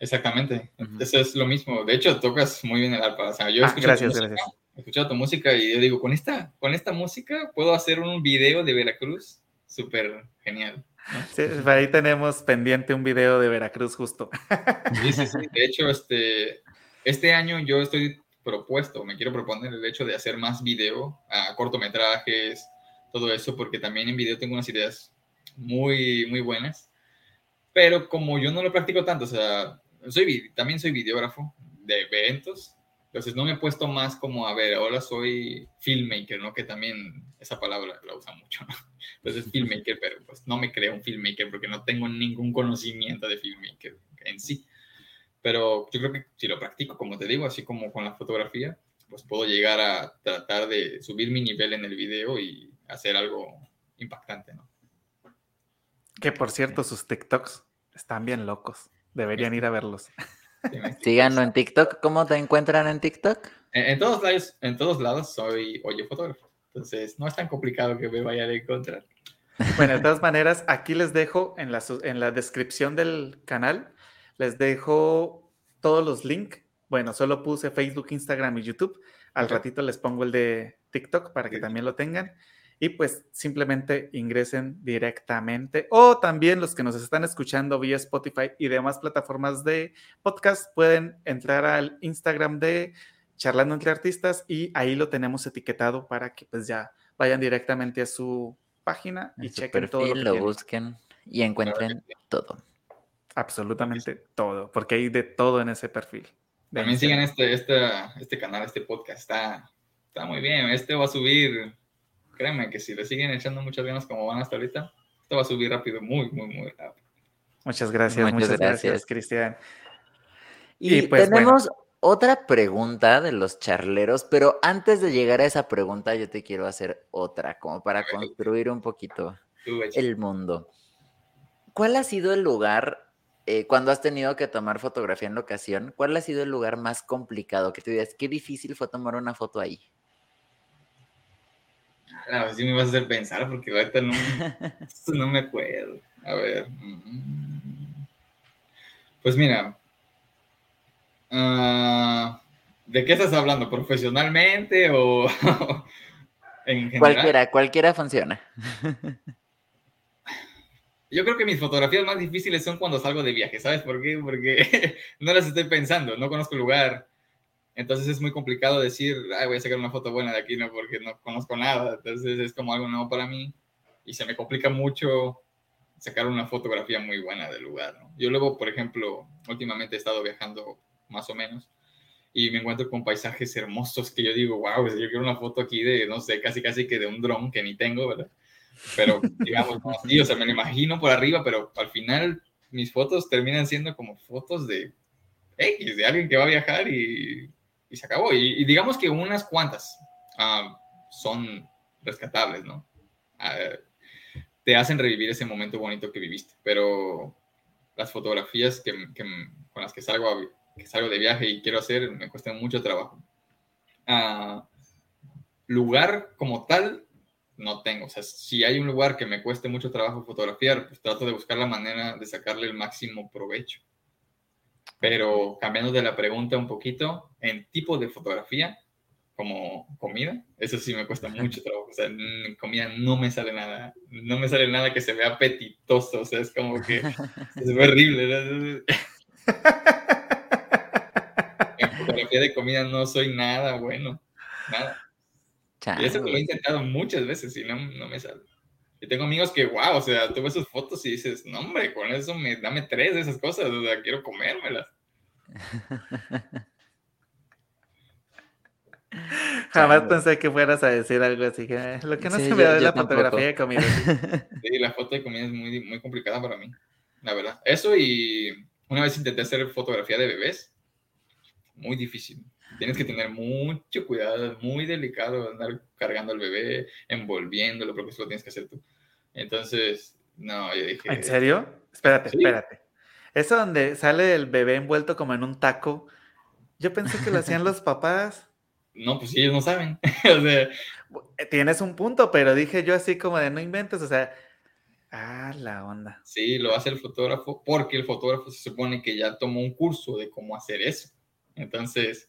Exactamente, eso es lo mismo. De hecho, tocas muy bien el arpa. O sea, yo he ah, escuchado, tu música, he escuchado tu música y yo digo, con esta, con esta música puedo hacer un video de Veracruz súper genial. Sí, ahí tenemos pendiente un video de Veracruz justo. Sí, sí, sí. De hecho, este, este año yo estoy propuesto, me quiero proponer el hecho de hacer más video, a cortometrajes, todo eso, porque también en video tengo unas ideas muy, muy buenas. Pero como yo no lo practico tanto, o sea, soy, también soy videógrafo de eventos, entonces no me he puesto más como, a ver, ahora soy filmmaker, ¿no? Que también esa palabra la usa mucho, ¿no? Entonces filmmaker, pero pues no me creo un filmmaker porque no tengo ningún conocimiento de filmmaker en sí. Pero yo creo que si lo practico, como te digo, así como con la fotografía, pues puedo llegar a tratar de subir mi nivel en el video y hacer algo impactante, ¿no? Que por cierto, sus TikToks están bien locos. Deberían ir a verlos. Síganlo en TikTok. ¿Cómo te encuentran en TikTok? En, todos lados, en todos lados soy oye fotógrafo. Entonces, no es tan complicado que me vayan a encontrar. Bueno, de todas maneras, aquí les dejo en la, en la descripción del canal les dejo todos los links. Bueno, solo puse Facebook, Instagram y YouTube. Al ratito les pongo el de TikTok para que también lo tengan. Y pues simplemente ingresen directamente. O también los que nos están escuchando vía Spotify y demás plataformas de podcast pueden entrar al Instagram de Charlando entre Artistas y ahí lo tenemos etiquetado para que pues ya vayan directamente a su página y chequen todo. Lo, lo busquen y encuentren todo absolutamente todo, porque hay de todo en ese perfil. También sigan este, este, este canal, este podcast, está, está muy bien. Este va a subir, créeme que si le siguen echando muchas ganas como van hasta ahorita, esto va a subir rápido, muy, muy, muy rápido. Muchas gracias, muchas, gracias, Cristian. Y, pues, tenemos otra pregunta de los charleros, pero antes de llegar a esa pregunta, yo te quiero hacer otra, como para construir un poquito el mundo. ¿Cuál ha sido el lugar eh, cuando has tenido que tomar fotografía en locación, ¿cuál ha sido el lugar más complicado que te digas, qué difícil fue tomar una foto ahí? Claro, sí me vas a hacer pensar porque ahorita no, no me acuerdo. A ver. Mm. Pues mira. Ah, ¿De qué estás hablando? ¿Profesionalmente o en general? Cualquiera, cualquiera funciona. Yo creo que mis fotografías más difíciles son cuando salgo de viaje, ¿sabes por qué? Porque no las estoy pensando, no conozco el lugar. Entonces es muy complicado decir, Ay, voy a sacar una foto buena de aquí, no, porque no conozco nada. Entonces es como algo nuevo para mí y se me complica mucho sacar una fotografía muy buena del lugar. ¿no? Yo luego, por ejemplo, últimamente he estado viajando más o menos y me encuentro con paisajes hermosos que yo digo, wow, yo quiero una foto aquí de, no sé, casi casi que de un dron que ni tengo, ¿verdad? Pero digamos, no, sí, o sea, me lo imagino por arriba, pero al final mis fotos terminan siendo como fotos de X, de alguien que va a viajar y, y se acabó. Y, digamos que unas cuantas ah, son rescatables, ¿no? Ah, te hacen revivir ese momento bonito que viviste, pero las fotografías que, que, con las que salgo, que salgo de viaje y quiero hacer me cuestan mucho trabajo. Ah, lugar como tal, no tengo. O sea, si hay un lugar que me cueste mucho trabajo fotografiar, pues trato de buscar la manera de sacarle el máximo provecho. Pero cambiando de la pregunta un poquito, en tipo de fotografía, como comida, eso sí me cuesta mucho trabajo. O sea, en comida no me sale nada, no me sale nada que se vea apetitoso. O sea, es como que es horrible. en fotografía de comida no soy nada bueno, nada. Y eso lo he intentado muchas veces y no, no me sale. Y tengo amigos que, wow, o sea, tú ves sus fotos y dices, no, hombre, con eso me dame tres de esas cosas, o sea, quiero comérmelas. Jamás pensé que fueras a decir algo así. Que, lo que no se me da es la fotografía de comida. Sí, la foto de comida es muy, muy complicada para mí. la verdad. Eso y una vez intenté hacer fotografía de bebés, muy difícil. Tienes que tener mucho cuidado, muy delicado andar cargando al bebé, envolviéndolo, porque eso lo tienes que hacer tú. Entonces, no, yo dije... ¿En serio? Espérate, espérate. Eso donde sale el bebé envuelto como en un taco, yo pensé que lo hacían los papás. No, pues sí, ellos no saben. o sea, Tienes un punto, pero dije yo así como de no inventes, o sea, ah, la onda. Sí, lo hace el fotógrafo porque el fotógrafo se supone que ya tomó un curso de cómo hacer eso. Entonces...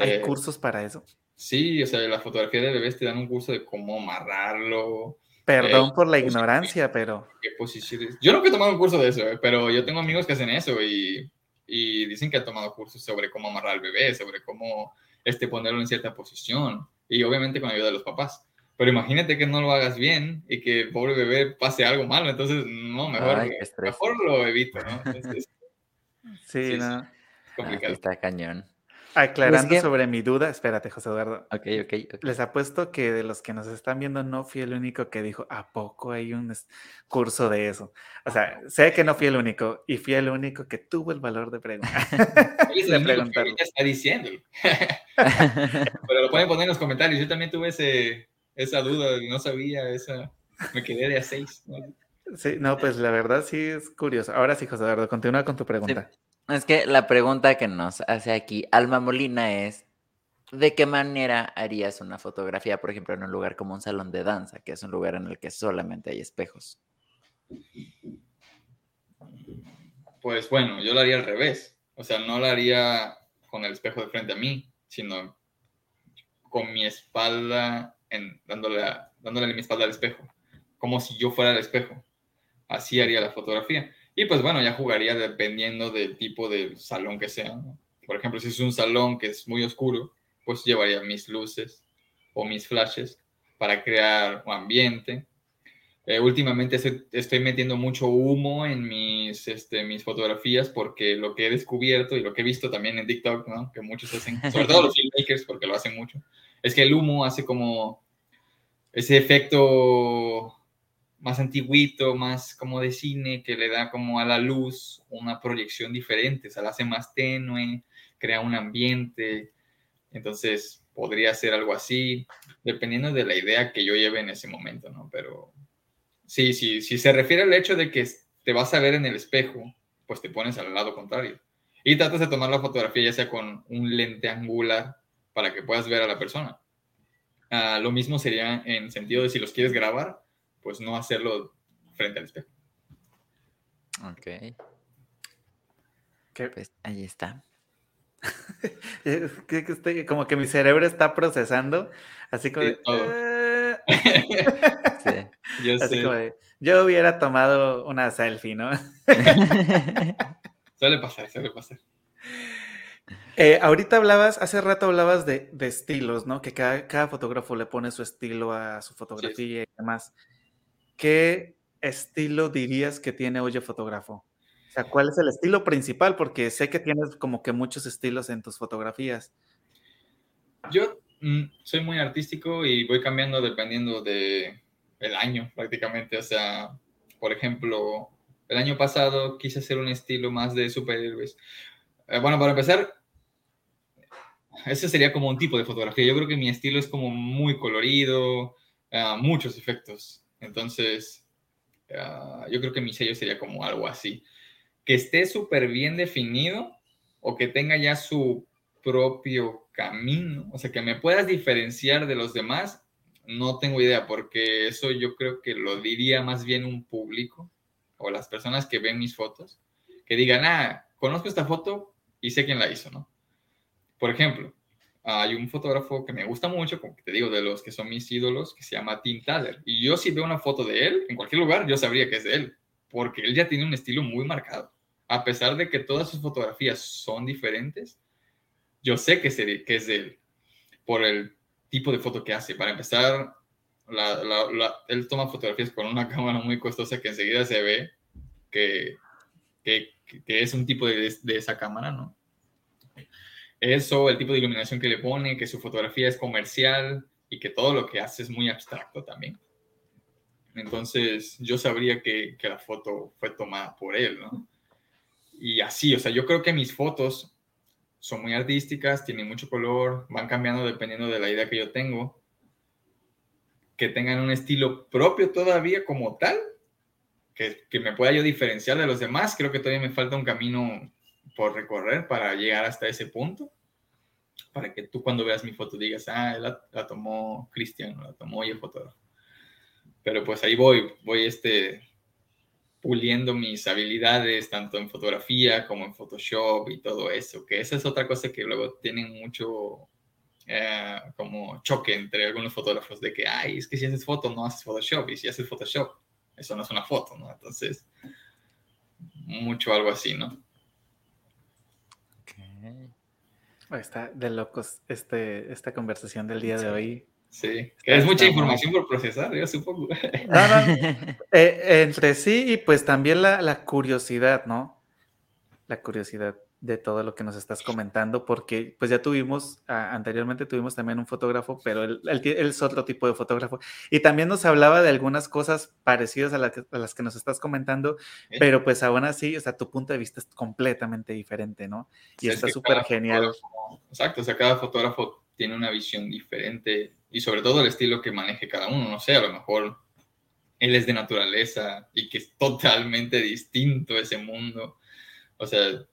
¿Hay cursos para eso? Sí, o sea, la fotografía de bebés te dan un curso de cómo amarrarlo. Perdón eh, por la ignorancia, pero... ¿Qué posiciones? Yo no he tomado un curso de eso, eh, pero yo tengo amigos que hacen eso y, y dicen que han tomado cursos sobre cómo amarrar al bebé, sobre cómo este, ponerlo en cierta posición y obviamente con ayuda de los papás. Pero imagínate que no lo hagas bien y que el pobre bebé pase algo malo, entonces no, mejor, mejor lo evito, ¿no? sí, no. Es complicado. está cañón. Aclarando sobre mi duda, espérate, José Eduardo. Ok, ok. Les apuesto que de los que nos están viendo no fui el único que dijo, ¿a poco hay un curso de eso? O sea, sé que no fui el único y fui el único que tuvo el valor de preguntar. de preguntarlo. está diciendo. Pero lo pueden poner en los comentarios. Yo también tuve ese, esa duda, no sabía, esa, me quedé de a seis. Sí, no, pues la verdad sí es curioso. Ahora sí, José Eduardo, continúa con tu pregunta. Es que la pregunta que nos hace aquí Alma Molina es, ¿de qué manera harías una fotografía, por ejemplo, en un lugar como un salón de danza, que es un lugar en el que solamente hay espejos? Pues bueno, yo lo haría al revés. O sea, no lo haría con el espejo de frente a mí, sino con mi espalda, en, dándole, dándole mi espalda al espejo, como si yo fuera el espejo. Así haría la fotografía. Y pues bueno, ya jugaría dependiendo del tipo de salón que sea. Por ejemplo, si es un salón que es muy oscuro, pues llevaría mis luces o mis flashes para crear un ambiente. Eh, últimamente estoy metiendo mucho humo en mis, este, mis fotografías porque lo que he descubierto y lo que he visto también en TikTok, ¿no? que muchos hacen, sobre todo los filmmakers porque lo hacen mucho, es que el humo hace como ese efecto más antiguito, más como de cine, que le da como a la luz una proyección diferente, o sea, la hace más tenue, crea un ambiente, entonces podría ser algo así, dependiendo de la idea que yo lleve en ese momento, ¿no? Pero sí, sí, si se refiere al hecho de que te vas a ver en el espejo, pues te pones al lado contrario y tratas de tomar la fotografía ya sea con un lente angular para que puedas ver a la persona. Ah, lo mismo sería en sentido de si los quieres grabar, pues no hacerlo frente al espejo. Ok. Pues ahí está. como que mi cerebro está procesando, así como... Yo, yo hubiera tomado una selfie, ¿no? suele pasar, suele pasar. Eh, ahorita hablabas, hace rato hablabas de, estilos, ¿no? Que cada, fotógrafo le pone su estilo a su fotografía y demás. ¿Qué estilo dirías que tiene Oye Fotógrafo? O sea, ¿cuál es el estilo principal? Porque sé que tienes como que muchos estilos en tus fotografías. Yo mm, soy muy artístico y voy cambiando dependiendo de el año prácticamente. O sea, por ejemplo, el año pasado quise hacer un estilo más de superhéroes. Eh, bueno, para empezar, ese sería como un tipo de fotografía. Yo creo que mi estilo es como muy colorido, uh, muchos efectos. Entonces, ah, yo creo que mi sello sería como algo así. Que esté súper bien definido o que tenga ya su propio camino, o sea, que me puedas diferenciar de los demás, no tengo idea, porque eso yo creo que lo diría más bien un público o las personas que ven mis fotos, que digan, ah, conozco esta foto y sé quién la hizo, ¿no? Por ejemplo, hay un fotógrafo que me gusta mucho, como te digo, de los que son mis ídolos, que se llama Tim Thaler. Y yo si veo una foto de él, en cualquier lugar, yo sabría que es de él, porque él ya tiene un estilo muy marcado. A pesar de que todas sus fotografías son diferentes, yo sé que, es de él, por el tipo de foto que hace. Para empezar, él toma fotografías con una cámara muy costosa que enseguida se ve que, es un tipo de esa cámara, ¿no? Eso, el tipo de iluminación que le pone, que su fotografía es comercial y que todo lo que hace es muy abstracto también. Entonces yo sabría que, que la foto fue tomada por él, ¿no? Y así, o sea, yo creo que mis fotos son muy artísticas, tienen mucho color, van cambiando dependiendo de la idea que yo tengo, que tengan un estilo propio todavía como tal, que, que, me pueda yo diferenciar de los demás. Creo que todavía me falta un camino por recorrer para llegar hasta ese punto, para que tú cuando veas mi foto digas, ah, la, la tomó Cristian, la tomó yo fotógrafo. Pero pues ahí voy, voy este, puliendo mis habilidades tanto en fotografía como en Photoshop y todo eso, que esa es otra cosa que luego tienen mucho eh, como choque entre algunos fotógrafos de que, ay, es que si haces foto no haces Photoshop y si haces Photoshop, eso no es una foto, ¿no? Entonces, mucho algo así, ¿no? Está de locos este, esta conversación del día de hoy. Sí, que es mucha información por procesar, yo supongo. No, no, eh, entre sí y pues también la, la, curiosidad, ¿no? La curiosidad de todo lo que nos estás comentando, porque pues ya tuvimos, anteriormente tuvimos también un fotógrafo, pero él, él, él, es otro tipo de fotógrafo. Y también nos hablaba de algunas cosas parecidas a, la que, a las que nos estás comentando, ¿Eh? pero pues aún así, o sea, tu punto de vista es completamente diferente, ¿no? Y está súper genial. Exacto, o sea, cada fotógrafo tiene una visión diferente y sobre todo el estilo que maneje cada uno. No sé, a lo mejor él es de naturaleza y que es totalmente distinto ese mundo. O sea,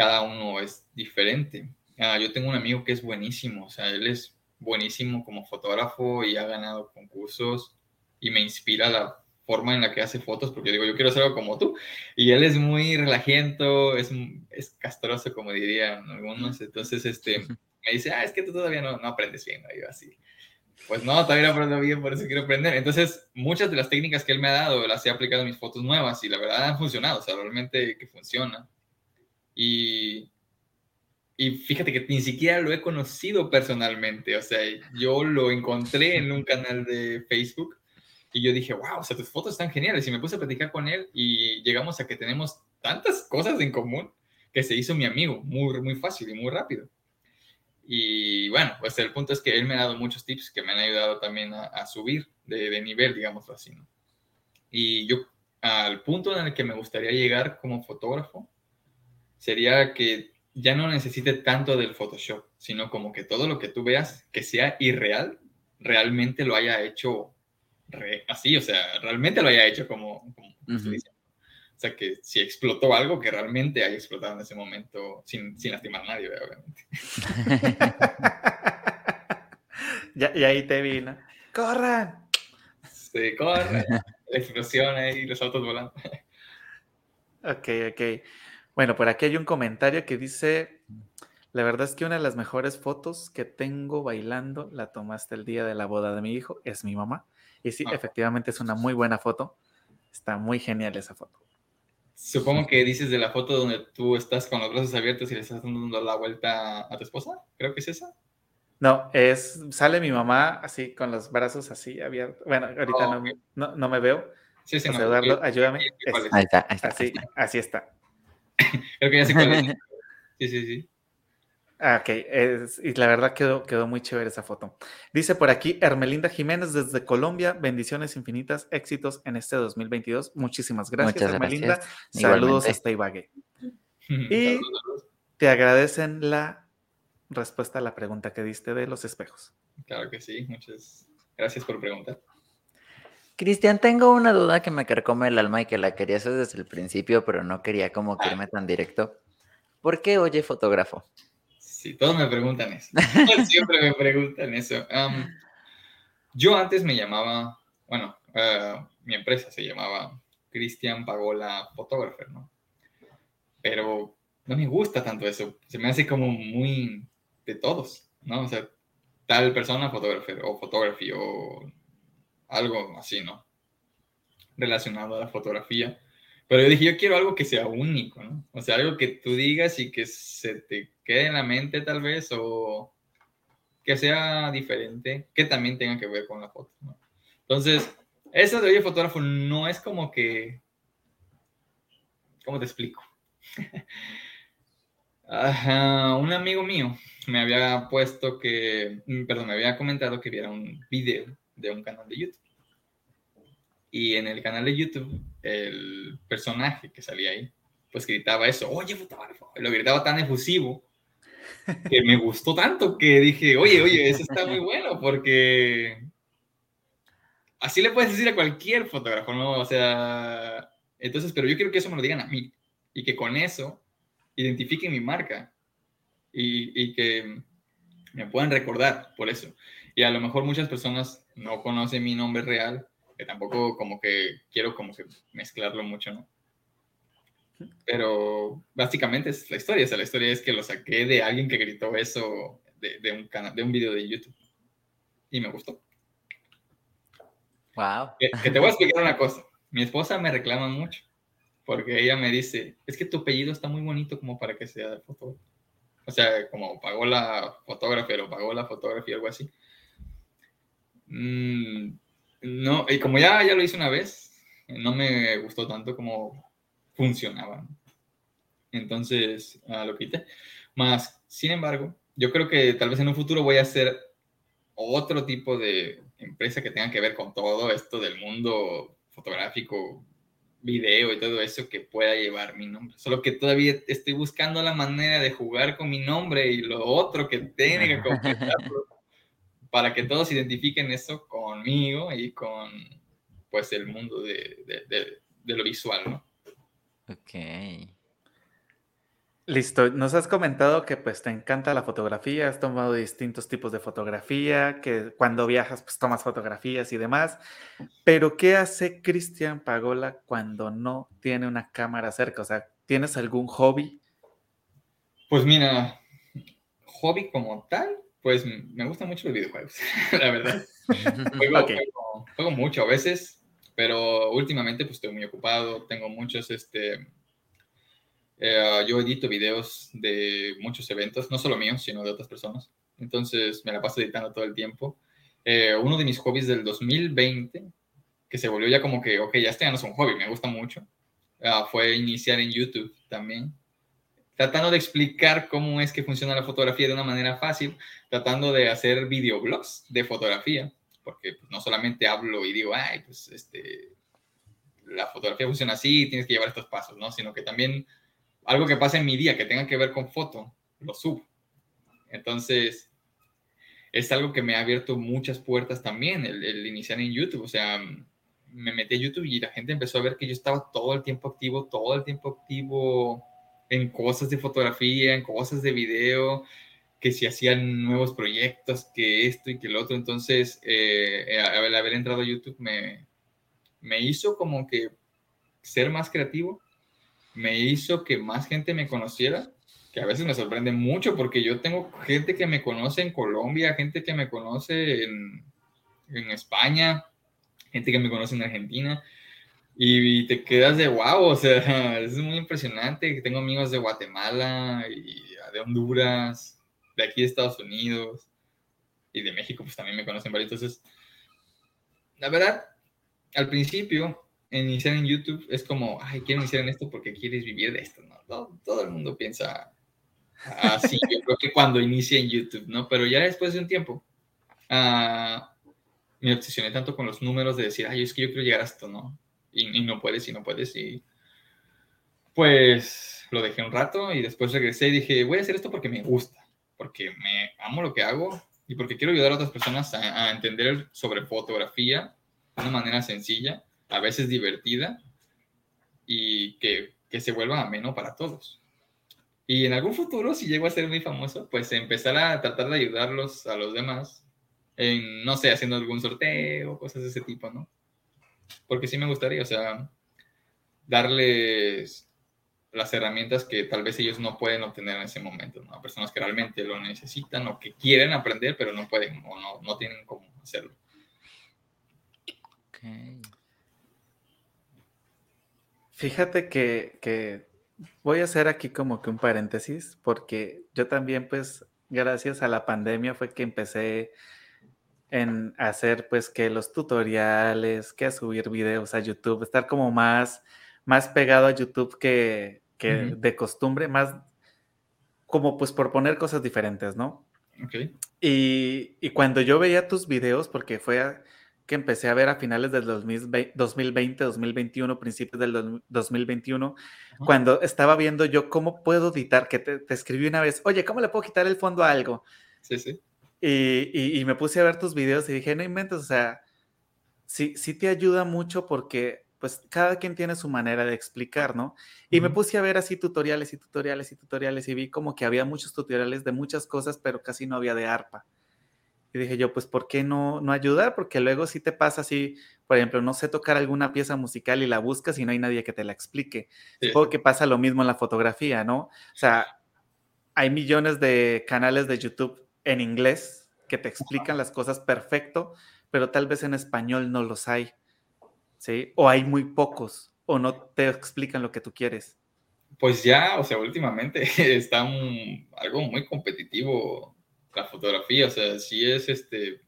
cada uno es diferente. Ah, yo tengo un amigo que es buenísimo, o sea, él es buenísimo como fotógrafo y ha ganado concursos y me inspira la forma en la que hace fotos, porque digo, yo quiero ser algo como tú. Y él es muy relajiento, es, es castroso, como dirían algunos. Entonces, este, me dice, ah, es que tú todavía no, no aprendes bien, ¿no? yo así pues no, todavía aprendo bien, por eso quiero aprender. Entonces, muchas de las técnicas que él me ha dado las he aplicado en mis fotos nuevas y la verdad han funcionado, o sea, realmente que funciona. Y, y fíjate que ni siquiera lo he conocido personalmente, o sea, yo lo encontré en un canal de Facebook y yo dije, wow, o sea, tus fotos están geniales. Y me puse a platicar con él y llegamos a que tenemos tantas cosas en común que se hizo mi amigo muy, muy fácil y muy rápido. Y bueno, pues el punto es que él me ha dado muchos tips que me han ayudado también a, a subir de, de, nivel, digámoslo así, ¿no? Y yo, al punto en el que me gustaría llegar como fotógrafo, sería que ya no necesite tanto del Photoshop, sino como que todo lo que tú veas que sea irreal, realmente lo haya hecho re, así, o sea, realmente lo haya hecho como, como uh -huh. dice. O sea, que si explotó algo, que realmente haya explotado en ese momento sin, sin lastimar a nadie, obviamente. ya, y ahí te vino. ¡Corran! Sí, corran. La explosión ahí, los autos volando. ok, ok. Bueno, por aquí hay un comentario que dice, la verdad es que una de las mejores fotos que tengo bailando la tomaste el día de la boda de mi hijo, es mi mamá. Y sí, ah. efectivamente es una muy buena foto. Está muy genial esa foto. Supongo que dices de la foto donde tú estás con los brazos abiertos y le estás dando la vuelta a tu esposa. Creo que es esa. No, es sale mi mamá así con los brazos así abiertos. Bueno, ahorita oh, no, okay. no, no, me veo. Sí, sí, no, Eduardo, ayúdame. sí, Es, Ahí está, ahí está. así, ahí está. así está. Creo que ya sé cuál es. Sí, sí, sí. Ah, ok, es, y la verdad quedó, quedó muy chévere esa foto. Dice por aquí Hermelinda Jiménez desde Colombia, bendiciones infinitas, éxitos en este 2022. Muchísimas gracias, Muchas Hermelinda. gracias. Saludos Igualmente. hasta Ibagué. Y te agradecen la respuesta a la pregunta que diste de los espejos. Claro que sí, muchas gracias por preguntar. Cristian, tengo una duda que me carcome el alma y que la quería hacer desde el principio, pero no quería como que irme tan directo. ¿Por qué oye fotógrafo? Sí, todos me preguntan eso. Siempre me preguntan eso. Um, yo antes me llamaba, bueno, uh, mi empresa se llamaba Cristian Pagola Photographer, ¿no? Pero no me gusta tanto eso. Se me hace como muy de todos, ¿no? O sea, tal persona, photographer o photography o algo así, ¿no? Relacionado a la fotografía. Pero yo dije, yo quiero algo que sea único, ¿no? O sea, algo que tú digas y que se te quede en la mente tal vez o que sea diferente, que también tenga que ver con la foto, ¿no? Entonces, eso de oye fotógrafo no es como que... ¿Cómo te explico? Un amigo mío me había puesto que, perdón, me había comentado que viera un video de un canal de YouTube. Y en el canal de YouTube, el personaje que salía ahí, pues gritaba eso, oye, fotógrafo. Lo gritaba tan efusivo que me gustó tanto que dije, oye, oye, eso está muy bueno porque así le puedes decir a cualquier fotógrafo, ¿no? O sea, entonces, pero yo quiero que eso me lo digan a mí y que con eso identifiquen mi marca y, y que me puedan recordar por eso. Y a lo mejor muchas personas no conocen mi nombre real, que tampoco como que quiero como que mezclarlo mucho, ¿no? Pero básicamente es la historia, o sea, la historia es que lo saqué de alguien que gritó eso de, de un canal, de un video de YouTube. Y me gustó. Wow. Que, te voy a explicar una cosa. Mi esposa me reclama mucho porque ella me dice, es que tu apellido está muy bonito como para que sea de fotógrafo. O sea, como pagó la fotógrafa, o pagó la fotografía, algo así. Mm, no, y como ya, ya lo hice una vez, no me gustó tanto como funcionaba. Entonces, ah, lo quité. Más, sin embargo, yo creo que tal vez en un futuro voy a hacer otro tipo de empresa que tenga que ver con todo esto del mundo fotográfico, video y todo eso que pueda llevar mi nombre. Solo que todavía estoy buscando la manera de jugar con mi nombre y lo otro que tiene que completarlo para que todos identifiquen eso conmigo y con pues el mundo de, de, de lo visual, ¿no? Ok. Listo, nos has comentado que pues te encanta la fotografía, has tomado distintos tipos de fotografía, que cuando viajas pues tomas fotografías y demás, pero ¿qué hace Cristian Pagola cuando no tiene una cámara cerca? O sea, ¿tienes algún hobby? Pues mira, hobby como tal, pues me gustan mucho los videojuegos, la verdad. juego, mucho a veces, pero últimamente pues estoy muy ocupado, tengo muchos, este eh, yo edito videos de muchos eventos, no solo míos, sino de otras personas. Entonces me la paso editando todo el tiempo. Eh, uno de mis hobbies del 2020, que se volvió ya como que, ok, ya este ya no es un hobby, me gusta mucho, ah, fue iniciar en YouTube también. Tratando de explicar cómo es que funciona la fotografía de una manera fácil, tratando de hacer videoblogs de fotografía, porque pues, no solamente hablo y digo, ay, pues este, la fotografía funciona así, tienes que llevar estos pasos, ¿no? Sino que también algo que pasa en mi día que tenga que ver con foto, lo subo. Entonces, es algo que me ha abierto muchas puertas también, el, iniciar en YouTube. O sea, me metí a YouTube y la gente empezó a ver que yo estaba todo el tiempo activo, todo el tiempo activo en cosas de fotografía, en cosas de video, que si hacían nuevos proyectos, que esto y que lo otro. Entonces, eh, el haber entrado a YouTube me, me hizo como que ser más creativo me hizo que más gente me conociera, que a veces me sorprende mucho porque yo tengo gente que me conoce en Colombia, gente que me conoce en, en España, gente que me conoce en Argentina. Y, te quedas de wow, o sea, es muy impresionante. Tengo amigos de Guatemala y de Honduras, de aquí de Estados Unidos y de México, pues también me conocen varios. Entonces, la verdad, al principio iniciar en YouTube es como, ay, quiero iniciar en esto porque quieres vivir de esto, ¿no? Todo, el mundo piensa así, yo creo que cuando inicia en YouTube, ¿no? Pero ya después de un tiempo, uh, me obsesioné tanto con los números de decir, ay, es que yo quiero llegar a esto, ¿no? Y, y, no puedes, y no puedes, y pues lo dejé un rato y después regresé y dije, voy a hacer esto porque me gusta, porque me amo lo que hago y porque quiero ayudar a otras personas a, a entender sobre fotografía de una manera sencilla a veces divertida y que, que se vuelva ameno para todos. Y en algún futuro, si llego a ser muy famoso, pues empezar a tratar de ayudarlos a los demás en, no sé, haciendo algún sorteo, cosas de ese tipo, ¿no? Porque sí me gustaría, o sea, darles las herramientas que tal vez ellos no pueden obtener en ese momento, ¿no? A personas que realmente lo necesitan o que quieren aprender, pero no pueden o no, no tienen cómo hacerlo. Okay. Fíjate que, voy a hacer aquí como que un paréntesis, porque yo también, pues, gracias a la pandemia fue que empecé en hacer, pues, que los tutoriales, que subir videos a YouTube, estar como más, más pegado a YouTube que, de costumbre, más como pues por poner cosas diferentes, ¿no? Ok. Y, y, cuando yo veía tus videos, porque fue que empecé a ver a finales del 2020, 2021, principios del 2021, cuando estaba viendo yo cómo puedo editar, que te, escribí una vez, oye, ¿cómo le puedo quitar el fondo a algo? Sí, sí. Y, y, me puse a ver tus videos y dije, no inventes, o sea, sí, sí te ayuda mucho porque pues cada quien tiene su manera de explicar, ¿no? Y me puse a ver así tutoriales y tutoriales y tutoriales y vi como que había muchos tutoriales de muchas cosas, pero casi no había de arpa. Y dije yo, pues, ¿por qué no, no ayudar? Porque luego si te pasa así, por ejemplo, no sé tocar alguna pieza musical y la buscas y no hay nadie que te la explique. Supongo que pasa lo mismo en la fotografía, ¿no? O sea, hay millones de canales de YouTube en inglés que te explican las cosas perfecto, pero tal vez en español no los hay. ¿sí? O hay muy pocos, o no te explican lo que tú quieres. Pues ya, o sea, últimamente está algo muy competitivo la fotografía, o sea, sí es este,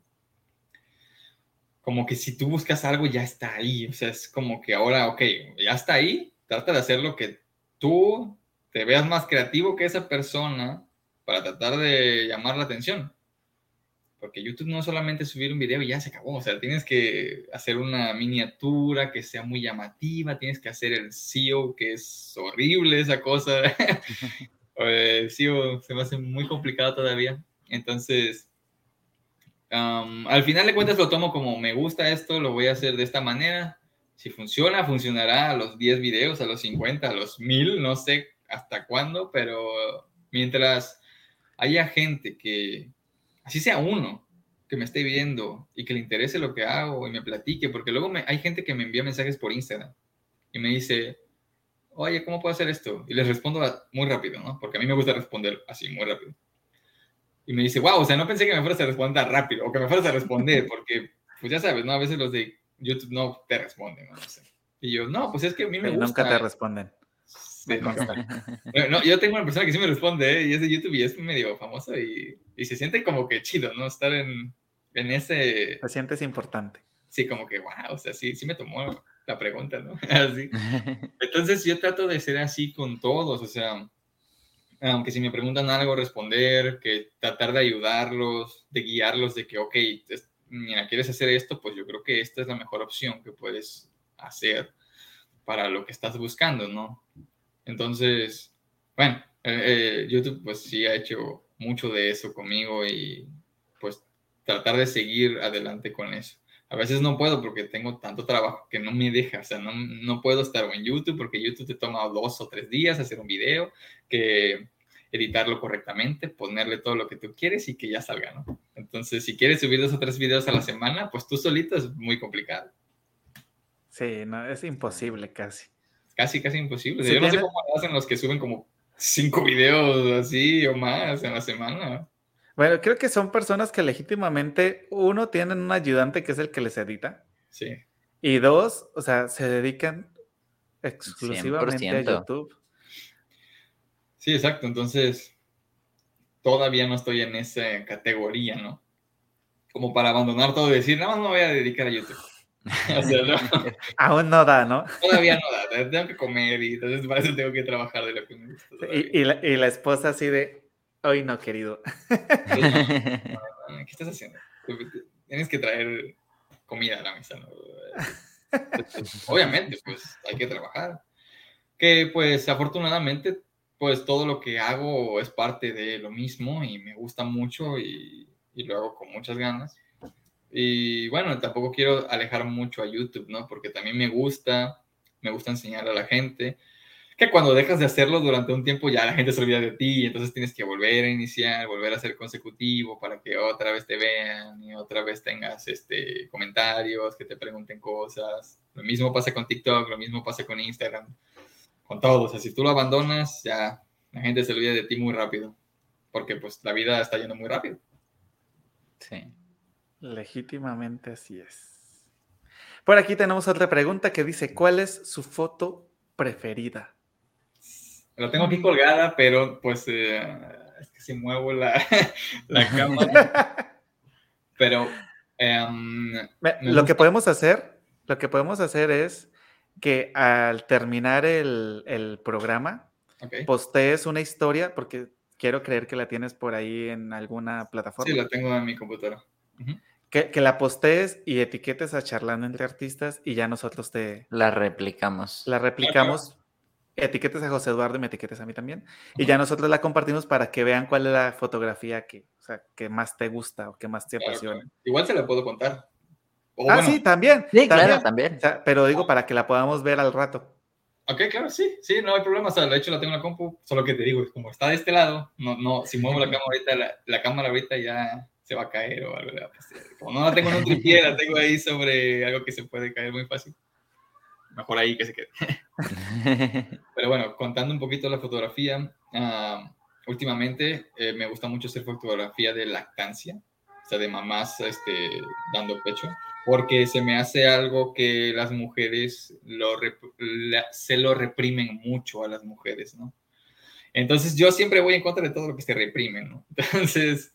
como que si tú buscas algo ya está ahí, o sea, es como que ahora, ok, ya está ahí, trata de hacer lo que tú te veas más creativo que esa persona para tratar de llamar la atención porque YouTube no es solamente subir un video y ya se acabó, o sea, tienes que hacer una miniatura que sea muy llamativa, tienes que hacer el SEO, que es horrible esa cosa. el SEO se me hace muy complicado todavía. Entonces, al final de cuentas lo tomo como me gusta esto, lo voy a hacer de esta manera. Si funciona, funcionará a los 10 videos, a los 50, a los 1000, no sé hasta cuándo, pero mientras haya gente que así sea uno que me esté viendo y que le interese lo que hago y me platique, porque luego me, hay gente que me envía mensajes por Instagram y me dice, oye, ¿cómo puedo hacer esto? Y les respondo muy rápido, ¿no? Porque a mí me gusta responder así, muy rápido. Y me dice, wow, o sea, no pensé que me fueras a responder rápido o que me fueras a responder, porque, pues ya sabes, ¿no? A veces los de YouTube no te responden, ¿no? sé. Y yo, no, pues es que a mí me gusta. Nunca te responden. No, yo tengo una persona que sí me responde ¿eh? y es de YouTube y es medio famosa y, y, se siente como que chido, ¿no? Estar en, en ese... Te sientes importante. Sí, como que, wow, o sea, sí, sí me tomó la pregunta, ¿no? Así. Entonces yo trato de ser así con todos, o sea, aunque si me preguntan algo, responder, que tratar de ayudarlos, de guiarlos, de que, ok, mira, ¿quieres hacer esto? Pues yo creo que esta es la mejor opción que puedes hacer para lo que estás buscando, ¿no? Entonces, bueno, eh, eh, YouTube pues sí ha hecho mucho de eso conmigo y pues tratar de seguir adelante con eso. A veces no puedo porque tengo tanto trabajo que no me deja, o sea, no, no puedo estar en YouTube porque YouTube te toma dos o tres días hacer un video, que editarlo correctamente, ponerle todo lo que tú quieres y que ya salga, ¿no? Entonces, si quieres subir dos o tres videos a la semana, pues tú solito es muy complicado. Sí, no, es imposible casi casi, casi imposible. yo no sé cómo hacen los que suben como cinco videos así o más en la semana. Bueno, creo que son personas que legítimamente, uno, tienen un ayudante que es el que les edita. Sí. Y dos, o sea, se dedican exclusivamente a YouTube. Sí, exacto. Entonces, todavía no estoy en esa categoría, ¿no? Como para abandonar todo y decir, nada más me voy a dedicar a YouTube. Aún no da, ¿no? Todavía no da, tengo que comer y entonces para eso tengo que trabajar de lo que me gusta. Y, la, esposa así de, hoy no, querido. ¿Qué estás haciendo? Tienes que traer comida a la mesa, Obviamente, pues hay que trabajar. Que pues afortunadamente, pues todo lo que hago es parte de lo mismo y me gusta mucho y, y lo hago con muchas ganas. Y bueno, tampoco quiero alejar mucho a YouTube, ¿no? Porque también me gusta, me gusta enseñar a la gente que cuando dejas de hacerlo durante un tiempo ya la gente se olvida de ti, entonces tienes que volver a iniciar, volver a ser consecutivo para que otra vez te vean y otra vez tengas este, comentarios, que te pregunten cosas. Lo mismo pasa con TikTok, lo mismo pasa con Instagram, con todo. O sea, si tú lo abandonas, ya la gente se olvida de ti muy rápido, porque pues la vida está yendo muy rápido. Sí. Legítimamente así es. Por aquí tenemos otra pregunta que dice, ¿cuál es su foto preferida? La tengo aquí colgada, pero pues eh, es que si muevo la, cámara. pero em, lo que podemos hacer, lo que podemos hacer es que al terminar el, programa, postees una historia, porque quiero creer que la tienes por ahí en alguna plataforma. Sí, la tengo en mi computadora Que, que, la postees y etiquetes a Charlando entre Artistas y ya nosotros te... La replicamos. La replicamos. Etiquetes a José Eduardo y me etiquetes a mí también. Y ya nosotros la compartimos para que vean cuál es la fotografía que, o sea, que más te gusta o que más te apasiona. Igual se la puedo contar. ah, sí, también. Sí, claro, también. pero digo para que la podamos ver al rato. Ok, claro, sí, sí, no hay problema. O sea, de hecho la tengo en la compu, solo que te digo, como está de este lado, no, no, si muevo la cámara ahorita, la, la cámara ahorita ya se va a caer o algo. Como no la tengo en un tripié, la tengo ahí sobre algo que se puede caer muy fácil. Mejor ahí que se quede. Pero bueno, contando un poquito la fotografía, uh, últimamente eh, me gusta mucho hacer fotografía de lactancia, o sea, de mamás este, dando pecho porque se me hace algo que las mujeres lo se lo reprimen mucho a las mujeres, ¿no? Entonces yo siempre voy en contra de todo lo que se reprime, ¿no? Entonces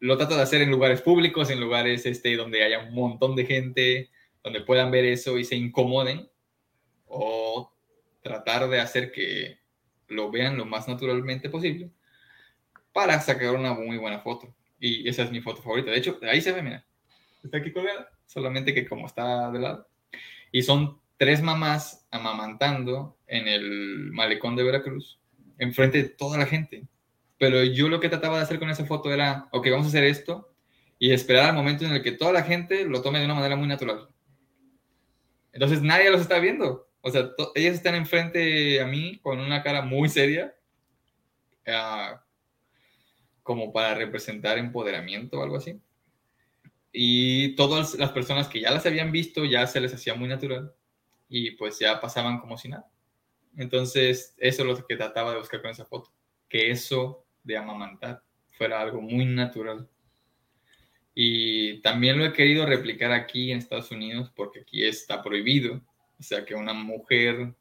lo trato de hacer en lugares públicos, en lugares este, donde haya un montón de gente, donde puedan ver eso y se incomoden, o tratar de hacer que lo vean lo más naturalmente posible para sacar una muy buena foto. Y esa es mi foto favorita. De hecho, ahí se ve, mira. Está aquí colgada solamente que como está de lado. Y son tres mamás amamantando en el malecón de Veracruz, enfrente de toda la gente. Pero yo lo que trataba de hacer con esa foto era, ok, vamos a hacer esto y esperar al momento en el que toda la gente lo tome de una manera muy natural. Entonces nadie los está viendo. O sea, ellas están enfrente a mí con una cara muy seria, uh, como para representar empoderamiento o algo así. Y todas las personas que ya las habían visto ya se les hacía muy natural y pues ya pasaban como si nada. Entonces, eso es lo que trataba de buscar con esa foto, que eso de amamantar fuera algo muy natural. Y también lo he querido replicar aquí en Estados Unidos porque aquí está prohibido. O sea, que una mujer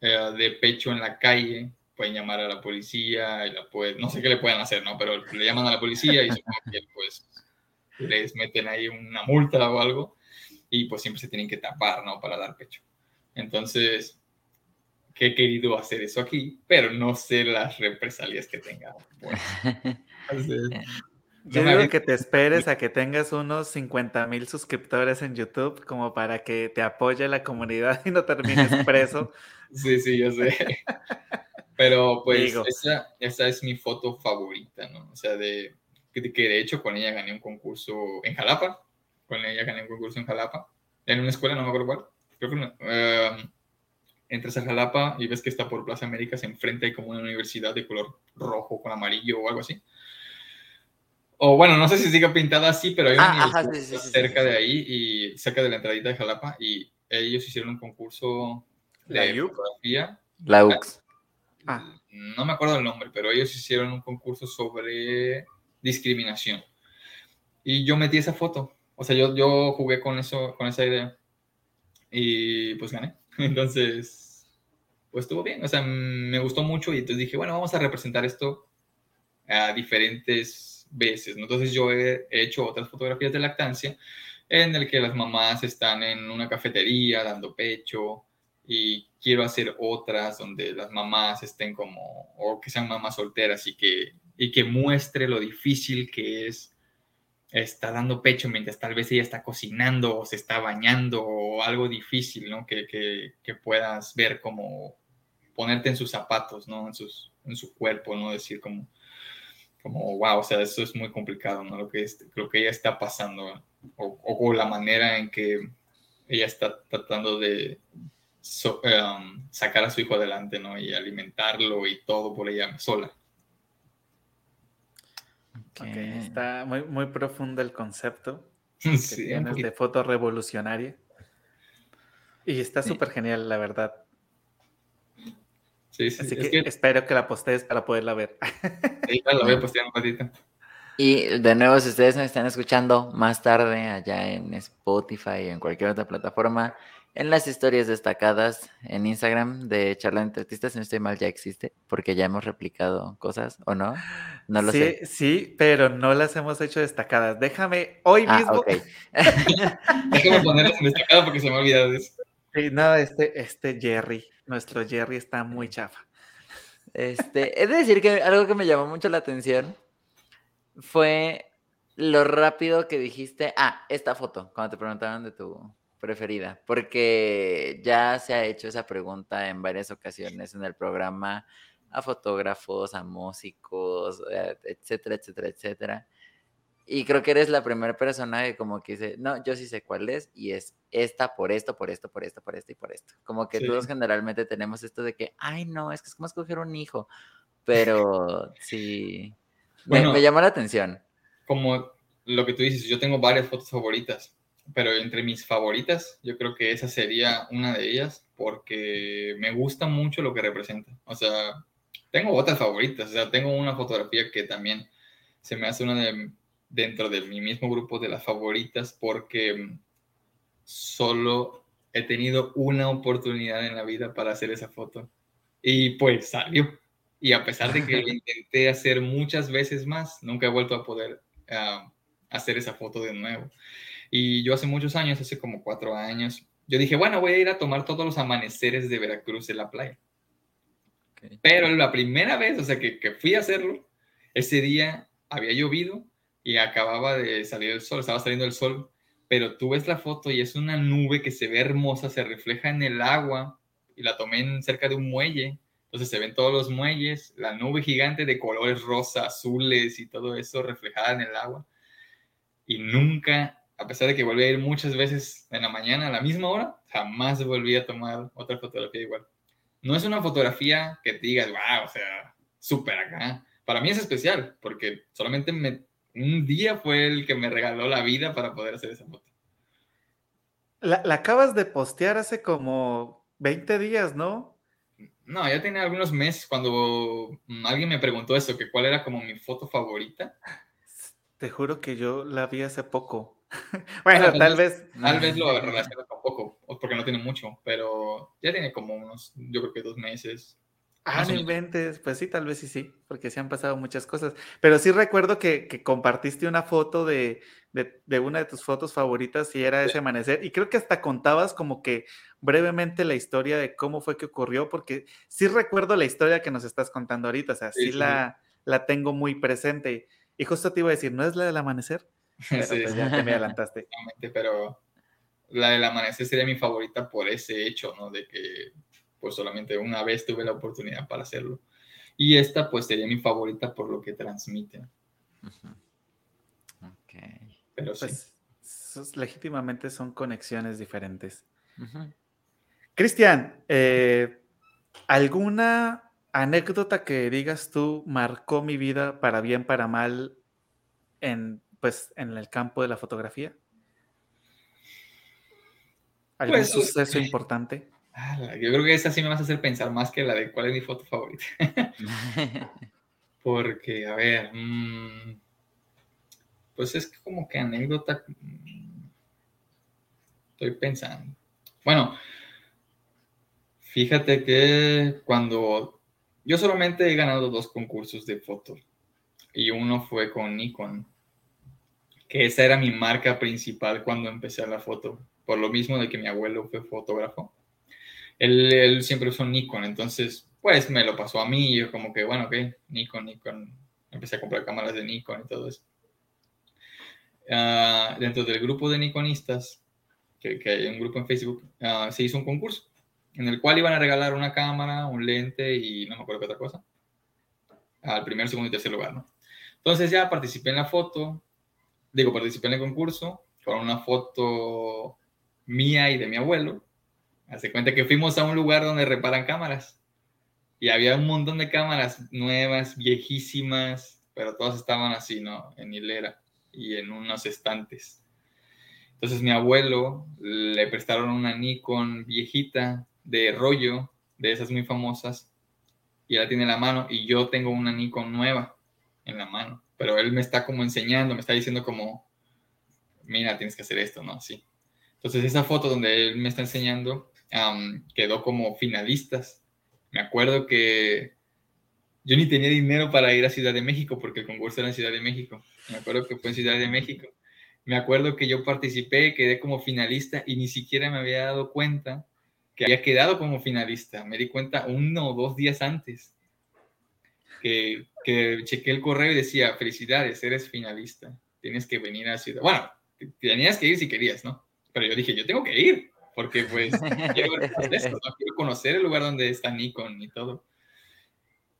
eh, de pecho en la calle pueden llamar a la policía y la puede, no sé qué le pueden hacer, ¿no? Pero le llaman a la policía y que pues les meten ahí una multa o algo y pues siempre se tienen que tapar, ¿no? Para dar pecho. Entonces, que he querido hacer eso aquí, pero no sé las represalias que tenga. Yo digo que te esperes a que tengas unos 50 mil suscriptores en YouTube como para que te apoye la comunidad y no termines preso. sí, sí, yo sé. Pero pues esa, esa, es mi foto favorita, ¿no? O sea, de, que, de hecho con ella gané un concurso en Jalapa, con ella gané un concurso en Jalapa, en una escuela, no me acuerdo cuál, creo que em, entras a Jalapa y ves que está por Plaza América, se enfrenta hay como una universidad de color rojo con amarillo o algo así. O bueno, no sé si sigue pintada así, pero hay una ah, cerca de ahí y cerca de la entradita de Jalapa y ellos hicieron un concurso de fotografía. La UX. Ah. No me acuerdo el nombre, pero ellos hicieron un concurso sobre discriminación. Y yo metí esa foto. O sea, yo, yo jugué con eso, con esa idea. Y pues gané. Entonces, pues estuvo bien. O sea, me gustó mucho y entonces dije, bueno, vamos a representar esto a diferentes veces. Entonces yo he hecho otras fotografías de lactancia en el que las mamás están en una cafetería dando pecho y quiero hacer otras donde las mamás estén como, o que sean mamás solteras y que y que muestre lo difícil que es estar dando pecho mientras tal vez ella está cocinando o se está bañando o algo difícil, ¿no? Que, que, que puedas ver como ponerte en sus zapatos, ¿no? En, sus, en su cuerpo, ¿no? Decir como, como, wow, o sea, eso es muy complicado, ¿no? Lo que, es, lo que ella está pasando o, o, la manera en que ella está tratando de um, sacar a su hijo adelante, ¿no? Y alimentarlo y todo por ella sola. está muy, muy profundo el concepto que tienes de foto revolucionaria. Y está súper genial, la verdad. Sí, sí. Así que, espero que la postees para poderla ver. Sí, la voy a postear un ratito. Y de nuevo, si ustedes me están escuchando más tarde allá en Spotify o en cualquier otra plataforma, en las historias destacadas en Instagram de Charla entre Artistas, si no estoy mal, ya existe, porque ya hemos replicado cosas, ¿o no? No lo sí, sé. Sí, pero no las hemos hecho destacadas. Déjame hoy ah, mismo. Déjame ponerlas en destacado porque se me ha olvidado de eso. Sí, no, este, este Jerry, nuestro Jerry está muy chafa. Este, es decir que algo que me llamó mucho la atención fue lo rápido que dijiste, ah, esta foto, cuando te preguntaron de tu preferida, porque ya se ha hecho esa pregunta en varias ocasiones en el programa a fotógrafos, a músicos, eh, etcétera, etcétera, etcétera. Y creo que eres la primera persona que como que dice, no, yo sí sé cuál es y es esta por esto, por esto, por esto, por esto y por esto. Como que todos generalmente tenemos esto de que, ay, no, es que es como escoger un hijo. Pero sí, me, llamó la atención. Como lo que tú dices, yo tengo varias fotos favoritas, pero entre mis favoritas, yo creo que esa sería una de ellas porque me gusta mucho lo que representa. O sea, tengo otras favoritas, o sea, tengo una fotografía que también se me hace una de dentro de mi mismo grupo de las favoritas porque solo he tenido una oportunidad en la vida para hacer esa foto y pues salió. Y a pesar de que lo intenté hacer muchas veces más, nunca he vuelto a poder ah, hacer esa foto de nuevo. Y yo hace muchos años, hace como cuatro años, yo dije, bueno, voy a ir a tomar todos los amaneceres de Veracruz en la playa. Pero la primera vez, o sea, que, que fui a hacerlo, ese día había llovido y acababa de salir el sol, estaba saliendo el sol, pero tú ves la foto y es una nube que se ve hermosa, se refleja en el agua y la tomé en cerca de un muelle. Entonces se ven todos los muelles, la nube gigante de colores rosa, azules y todo eso reflejada en el agua. Y nunca, a pesar de que volví a ir muchas veces en la mañana a la misma hora, jamás volví a tomar otra fotografía igual. No es una fotografía que te digas, wow, o sea, súper acá. Para mí es especial porque solamente me un día fue el que me regaló la vida para poder hacer esa foto. La, acabas de postear hace como 20 días, ¿no? No, ya tenía algunos meses cuando alguien me preguntó eso, que cuál era como mi foto favorita. Te juro que yo la vi hace poco. bueno, tal vez. Tal vez lo relaciono con poco, porque no tiene mucho, pero ya tiene como unos, yo creo que dos meses. Ah, no inventes, pues sí, tal vez sí, sí, porque se han pasado muchas cosas. Pero sí recuerdo que, compartiste una foto de, una de tus fotos favoritas y era ese amanecer. Y creo que hasta contabas como que brevemente la historia de cómo fue que ocurrió, porque sí recuerdo la historia que nos estás contando ahorita, o sea, sí, La, la tengo muy presente. Y justo te iba a decir, ¿no es la del amanecer? Pero pues ya te me adelantaste. Pero la del amanecer sería mi favorita por ese hecho, ¿no? De que pues solamente una vez tuve la oportunidad para hacerlo. Y esta pues sería mi favorita por lo que transmite. Ok. Pero pues, legítimamente son conexiones diferentes. Cristian, eh, ¿alguna anécdota que digas tú marcó mi vida para bien, para mal en, pues, en el campo de la fotografía? ¿Algún pues, suceso importante? Yo creo que esa sí me vas a hacer pensar más que la de cuál es mi foto favorita. Porque, a ver, mm, pues es como que anécdota. Mm, estoy pensando. Bueno, fíjate que cuando yo solamente he ganado dos concursos de foto y uno fue con Nikon, que esa era mi marca principal cuando empecé la foto, por lo mismo de que mi abuelo fue fotógrafo él, siempre usó Nikon, entonces pues me lo pasó a mí y yo como que, bueno, ok, Nikon, Nikon, empecé a comprar cámaras de Nikon y todo eso. Ah, dentro del grupo de Nikonistas, que, hay un grupo en Facebook, ah, se hizo un concurso en el cual iban a regalar una cámara, un lente y no me acuerdo qué otra cosa, al primer, segundo y tercer lugar, ¿no? Entonces ya participé en la foto, digo, participé en el concurso con una foto mía y de mi abuelo, Hace cuenta que fuimos a un lugar donde reparan cámaras y había un montón de cámaras nuevas, viejísimas, pero todas estaban así, ¿no? En hilera y en unos estantes. Entonces mi abuelo le prestaron una Nikon viejita de rollo, de esas muy famosas, y la tiene en la mano, y yo tengo una Nikon nueva en la mano, pero él me está como enseñando, me está diciendo como, mira, tienes que hacer esto, ¿no? Sí. Entonces esa foto donde él me está enseñando quedó como finalistas. Me acuerdo que yo ni tenía dinero para ir a Ciudad de México porque el concurso era en Ciudad de México. Me acuerdo que fue en Ciudad de México. Me acuerdo que yo participé, quedé como finalista y ni siquiera me había dado cuenta que había quedado como finalista. Me di cuenta uno o dos días antes que, que chequé el correo y decía, felicidades, eres finalista. tienes que venir a Ciudad. Bueno, tenías que ir si querías, ¿no? Pero yo dije, yo tengo que ir, porque pues quiero, quiero conocer el lugar donde está Nikon y todo.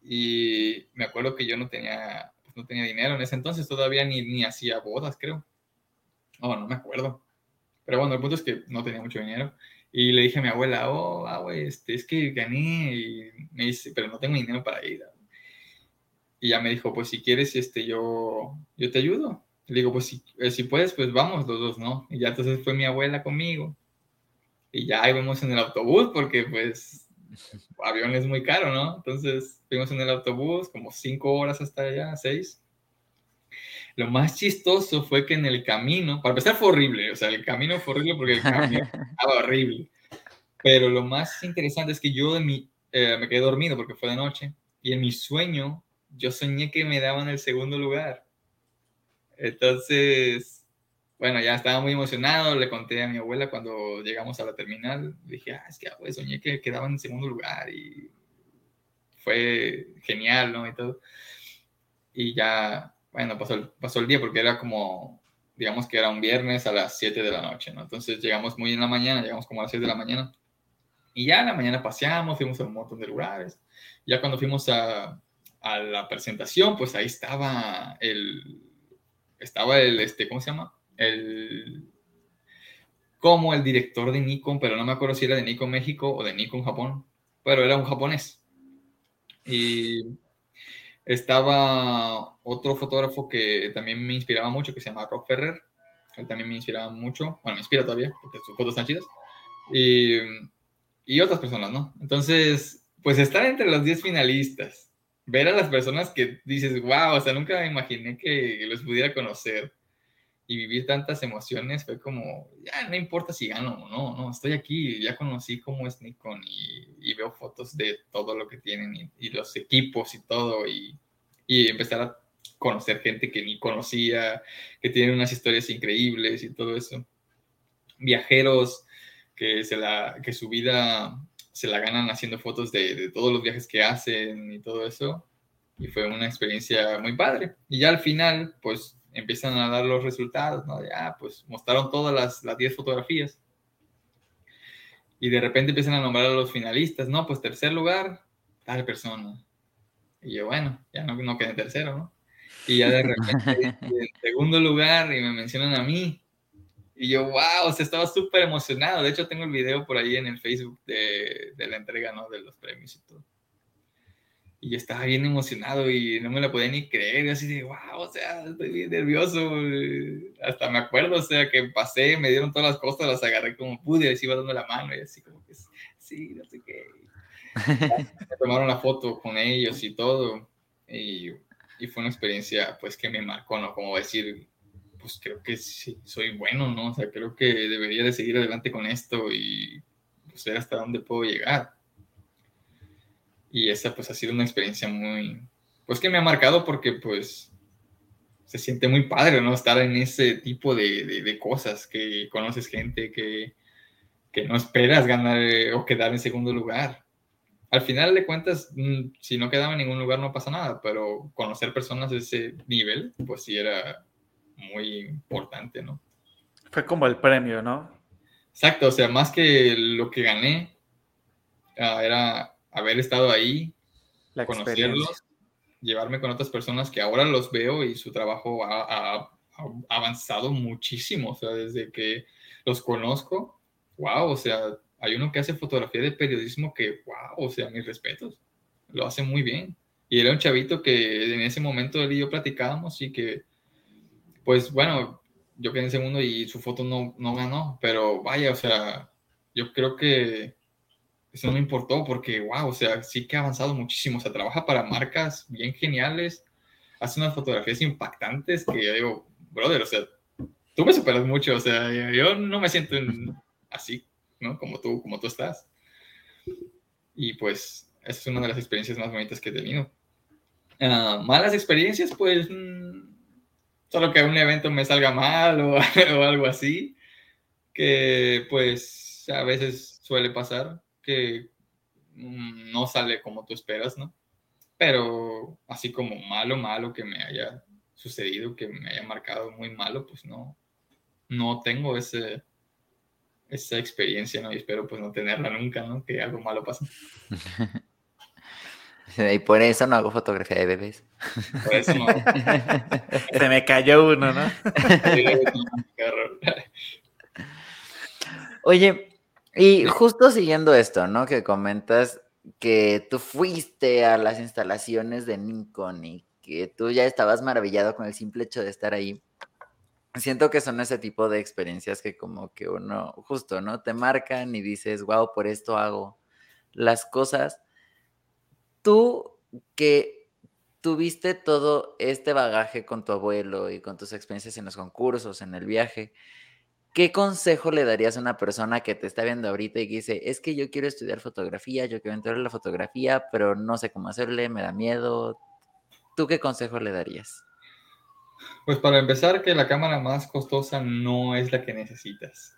Y me acuerdo que yo no tenía, pues, no tenía dinero en ese entonces, todavía ni, ni hacía bodas, creo. Oh, no me acuerdo. Pero bueno, el punto es que no tenía mucho dinero. Y le dije a mi abuela, oh, ah, este, es que gané. Y me dice, pero no tengo dinero para ir. Y ya me dijo, pues si quieres, este, yo, yo te ayudo. Le digo, pues si, eh, si puedes, pues vamos los dos, ¿no? Y ya entonces fue mi abuela conmigo. Y ya íbamos en el autobús porque pues avión es muy caro, ¿no? Entonces fuimos en el autobús como cinco horas hasta allá, seis. Lo más chistoso fue que en el camino, para empezar fue horrible, o sea, el camino fue horrible porque el camino estaba horrible. Pero lo más interesante es que yo de mi, eh, me quedé dormido porque fue de noche y en mi sueño yo soñé que me daban el segundo lugar. Entonces, bueno, ya estaba muy emocionado, le conté a mi abuela cuando llegamos a la terminal, dije, ah, es que pues, soñé que quedaban en segundo lugar y fue genial, ¿no? Y todo. Y ya, bueno, pasó el, pasó el día porque era como, digamos que era un viernes a las 7 de la noche, ¿no? Entonces llegamos muy en la mañana, llegamos como a las 6 de la mañana. Y ya en la mañana paseamos, fuimos a un montón de lugares. Ya cuando fuimos a, a la presentación, pues ahí estaba el, estaba el, este, ¿cómo se llama? El, como el director de Nikon, pero no me acuerdo si era de Nikon México o de Nikon Japón, pero era un japonés. Y estaba otro fotógrafo que también me inspiraba mucho, que se llama Rob Ferrer. Él también me inspiraba mucho, bueno, me inspira todavía, porque sus fotos están chidas. Y, y otras personas, ¿no? Entonces, pues estar entre los 10 finalistas, ver a las personas que dices, wow, o sea, nunca imaginé que los pudiera conocer y vivir tantas emociones fue como, ya no importa si gano o no, no, estoy aquí, ya conocí cómo es Nikon y, veo fotos de todo lo que tienen y, los equipos y todo y, y, empezar a conocer gente que ni conocía, que tienen unas historias increíbles y todo eso. Viajeros que, se la, que su vida se la ganan haciendo fotos de, de todos los viajes que hacen y todo eso. Y fue una experiencia muy padre. Y ya al final, pues empiezan a dar los resultados, ¿no? Ya, pues mostraron todas las, las 10 fotografías. Y de repente empiezan a nombrar a los finalistas, ¿no? Pues tercer lugar, tal persona. Y yo, bueno, ya no, no quedé en tercero, ¿no? Y ya de repente, en segundo lugar, y me mencionan a mí. Y yo, wow, o sea, estaba súper emocionado. De hecho, tengo el video por ahí en el Facebook de, de la entrega, ¿no? De los premios y todo y yo estaba bien emocionado y no me lo podía ni creer, y así de, wow, o sea, estoy bien nervioso, hasta me acuerdo, o sea, que pasé, me dieron todas las cosas, las agarré como pude, así iba dando la mano, y así como que, sí, no sé qué. me tomaron la foto con ellos y todo, y, y, fue una experiencia, pues, que me marcó, ¿no? Como decir, pues, creo que sí, soy bueno, ¿no? O sea, creo que debería de seguir adelante con esto y, pues, ver hasta dónde puedo llegar y esa pues ha sido una experiencia muy, pues que me ha marcado porque pues se siente muy padre, ¿no? Estar en ese tipo de, de, cosas, que conoces gente que, que, no esperas ganar eh, o quedar en segundo lugar. Al final de cuentas, mm, si no quedaba en ningún lugar no pasa nada, pero conocer personas de ese nivel, pues sí era muy importante, ¿no? Fue como el premio, ¿no? Exacto, o sea, más que lo que gané, ah, era haber estado ahí, conocerlos, llevarme con otras personas que ahora los veo y su trabajo ha, avanzado muchísimo, o sea, desde que los conozco, wow, o sea, hay uno que hace fotografía de periodismo que, wow, o sea, mis respetos, lo hace muy bien. Y era un chavito que en ese momento él y yo platicábamos y que, pues bueno, yo quedé en segundo y su foto no, no ganó, pero vaya, o sea, yo creo que eso no me importó porque, wow, o sea, sí que ha avanzado muchísimo. O sea, trabaja para marcas bien geniales, hace unas fotografías impactantes que yo digo, brother, o sea, tú me superas mucho, o sea, yo no me siento así, ¿no? Como tú, como tú estás. Y pues, esa es una de las experiencias más bonitas que he tenido. Ah, malas experiencias, pues, mm, solo que un evento me salga mal o, o algo así, que pues a veces suele pasar que mm, no sale como tú esperas, ¿no? Pero así como malo, malo que me haya sucedido que me haya marcado muy malo, pues no, no tengo ese, esa experiencia, ¿no? Y espero pues no tenerla nunca, ¿no? Que algo malo pase. Y por eso no hago fotografía de bebés. Por eso no. Se me cayó uno, ¿no? Oye, y justo siguiendo esto, ¿no? Que comentas que tú fuiste a las instalaciones de Nikon y que tú ya estabas maravillado con el simple hecho de estar ahí. Siento que son ese tipo de experiencias que como que uno, justo, ¿no? Te marcan y dices, wow, por esto hago las cosas. Tú que tuviste todo este bagaje con tu abuelo y con tus experiencias en los concursos, en el viaje, ¿qué consejo le darías a una persona que te está viendo ahorita y que dice, es que yo quiero estudiar fotografía, yo quiero entrar en la fotografía, pero no sé cómo hacerle, me da miedo? ¿Tú qué consejo le darías? Pues para empezar, que la cámara más costosa no es la que necesitas.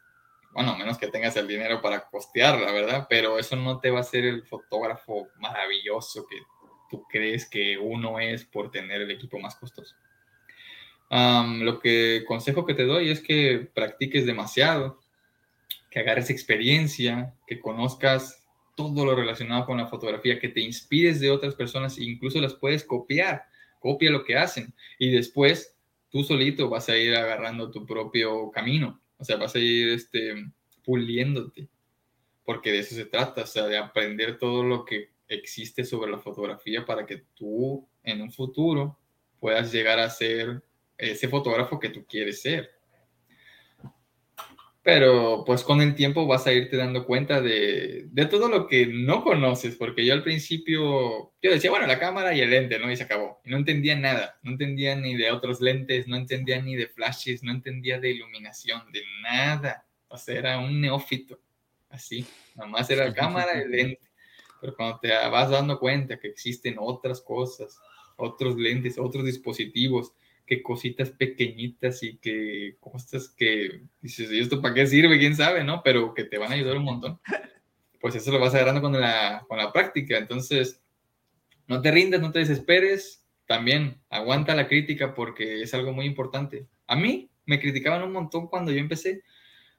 Bueno, menos que tengas el dinero para costearla, ¿verdad? Pero eso no te va a hacer el fotógrafo maravilloso que tú crees que uno es por tener el equipo más costoso. Lo que consejo que te doy es que practiques demasiado, que agarres experiencia, que conozcas todo lo relacionado con la fotografía, que te inspires de otras personas e incluso las puedes copiar. Copia lo que hacen y después tú solito vas a ir agarrando tu propio camino. O sea, vas a ir este, puliéndote. Porque de eso se trata, o sea, de aprender todo lo que existe sobre la fotografía para que tú en un futuro puedas llegar a ser ese fotógrafo que tú quieres ser. Pero pues con el tiempo vas a irte dando cuenta de, de, todo lo que no conoces, porque yo al principio, yo decía, bueno, la cámara y el lente, ¿no? Y se acabó. Y no entendía nada, no entendía ni de otros lentes, no entendía ni de flashes, no entendía de iluminación, de nada. O sea, era un neófito, así. Nada más era la cámara y el lente. Pero cuando te vas dando cuenta que existen otras cosas, otros lentes, otros dispositivos, que cositas pequeñitas y que cosas que dices, ¿y esto para qué sirve? ¿Quién sabe? ¿No? Pero que te van a ayudar un montón. Pues eso lo vas agarrando con la, con la práctica. Entonces, no te rindas, no te desesperes. También aguanta la crítica porque es algo muy importante. A mí me criticaban un montón cuando yo empecé.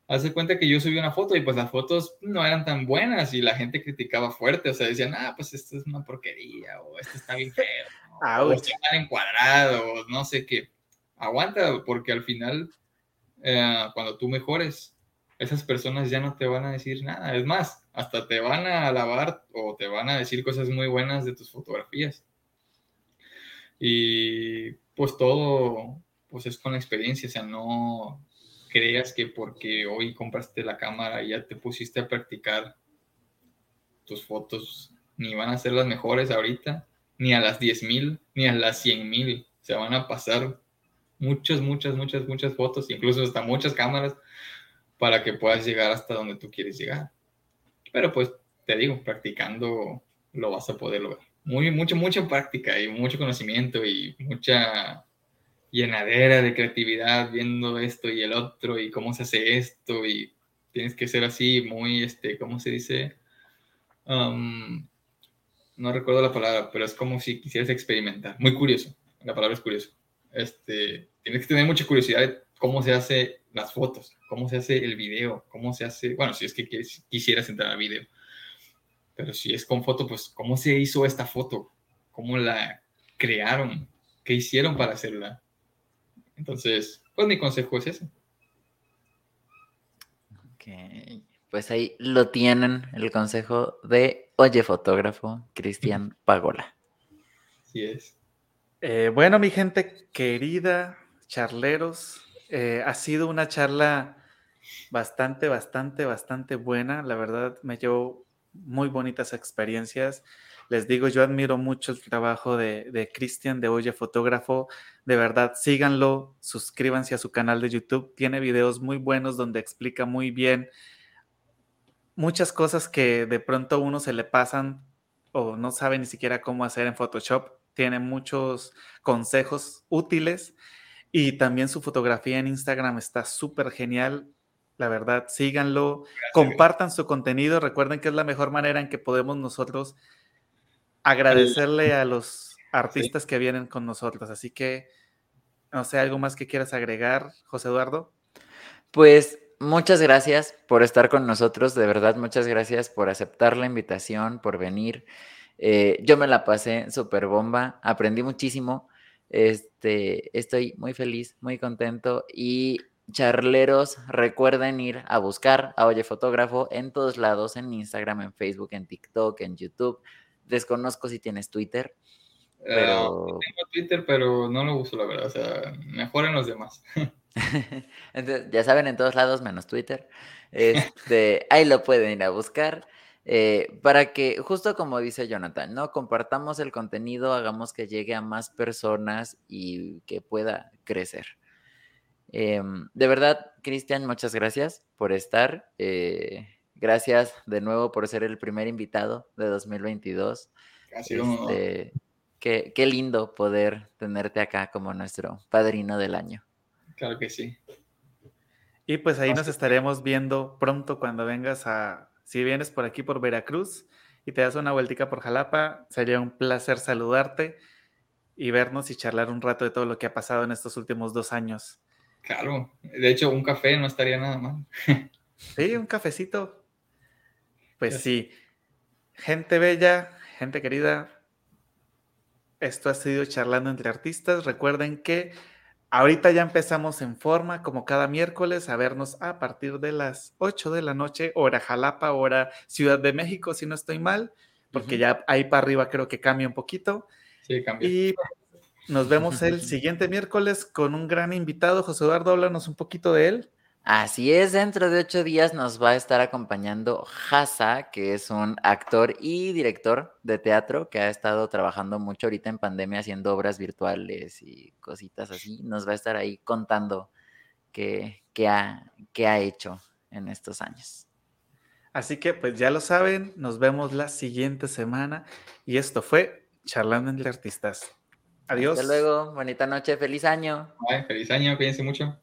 Hace cuenta que yo subí una foto y pues las fotos no eran tan buenas y la gente criticaba fuerte. O sea, decían, ah, pues esto es una porquería o esto está bien feo o están encuadrados, no sé qué. Aguanta, porque al final, eh, cuando tú mejores, esas personas ya no te van a decir nada. Es más, hasta te van a alabar o te van a decir cosas muy buenas de tus fotografías. Y pues todo, pues es con la experiencia, o sea, no creas que porque hoy compraste la cámara y ya te pusiste a practicar tus fotos, ni van a ser las mejores ahorita, ni a las 10.000, ni a las 100.000. Se van a pasar muchas, muchas, muchas, muchas fotos, incluso hasta muchas cámaras, para que puedas llegar hasta donde tú quieres llegar. Pero pues, te digo, practicando lo vas a poder lograr. Muy, mucho, mucha práctica y mucho conocimiento y mucha llenadera de creatividad viendo esto y el otro y cómo se hace esto y tienes que ser así muy, este, ¿cómo se dice? Um, no recuerdo la palabra, pero es como si quisieras experimentar. Muy curioso, la palabra es curioso. Este, tienes que tener mucha curiosidad de cómo se hace las fotos, cómo se hace el video, cómo se hace, bueno, si es que quisieras entrar al video. Pero si es con foto, pues cómo se hizo esta foto, cómo la crearon, qué hicieron para hacerla. Entonces, pues mi consejo es ese. Ok, pues ahí lo tienen, el consejo de Oye, fotógrafo, Cristian Pagola. Sí es. Eh, bueno, mi gente querida, charleros, eh, ha sido una charla bastante, bastante, bastante buena. La verdad, me llevo muy bonitas experiencias. Les digo, yo admiro mucho el trabajo de, de Cristian de Oye Fotógrafo. De verdad, síganlo, suscríbanse a su canal de YouTube. Tiene videos muy buenos donde explica muy bien muchas cosas que de pronto uno se le pasan o no sabe ni siquiera cómo hacer en Photoshop. Tiene muchos consejos útiles y también su fotografía en Instagram está súper genial. La verdad, síganlo, compartan su contenido. Recuerden que es la mejor manera en que podemos nosotros agradecerle a los artistas que vienen con nosotros. Así que No sé, algo más que quieras agregar, José Eduardo. Pues muchas gracias por estar con nosotros, de verdad, muchas gracias por aceptar la invitación, por venir. Eh, yo me la pasé súper bomba, aprendí muchísimo. Este, estoy muy feliz, muy contento y charleros, recuerden ir a buscar a Oye Fotógrafo en todos lados, en Instagram, en Facebook, en TikTok, en YouTube. Desconozco si tienes Twitter. Ah, pero... tengo Twitter, pero no lo uso, la verdad. O sea, mejor en los demás. Entonces, ya saben, en todos lados, menos Twitter. Este, ahí lo pueden ir a buscar. Eh, para que, justo como dice Jonathan, ¿no? Compartamos el contenido, hagamos que llegue a más personas y que pueda crecer. Em, de verdad, Cristian, muchas gracias por estar. Eh, gracias de nuevo por ser el primer invitado de 2022. Este, qué, qué lindo poder tenerte acá como nuestro padrino del año. Claro que sí. Y pues ahí nos estaremos viendo pronto cuando vengas a, si vienes por aquí por Veracruz y te das una vueltica por Jalapa, sería un placer saludarte y vernos y charlar un rato de todo lo que ha pasado en estos últimos dos años. Claro, de hecho un café no estaría nada mal. sí, un cafecito. Pues sí, gente bella, gente querida, esto ha sido charlando entre artistas. Recuerden que Ahorita ya empezamos en forma, como cada miércoles, a vernos a partir de las 8 de la noche, hora Jalapa, hora Ciudad de México, si no estoy mal, porque ya ahí para arriba creo que cambia un poquito. Sí, cambia. Y nos vemos el siguiente miércoles con un gran invitado. José Eduardo, háblanos un poquito de él. Así es, dentro de ocho días nos va a estar acompañando Hasa, que es un actor y director de teatro que ha estado trabajando mucho ahorita en pandemia haciendo obras virtuales y cositas así. Nos va a estar ahí contando qué, ha, qué ha hecho en estos años. Así que pues ya lo saben, nos vemos la siguiente semana y esto fue Charlando entre Artistas. Adiós. Hasta luego, bonita noche, feliz año. feliz año, cuídense mucho.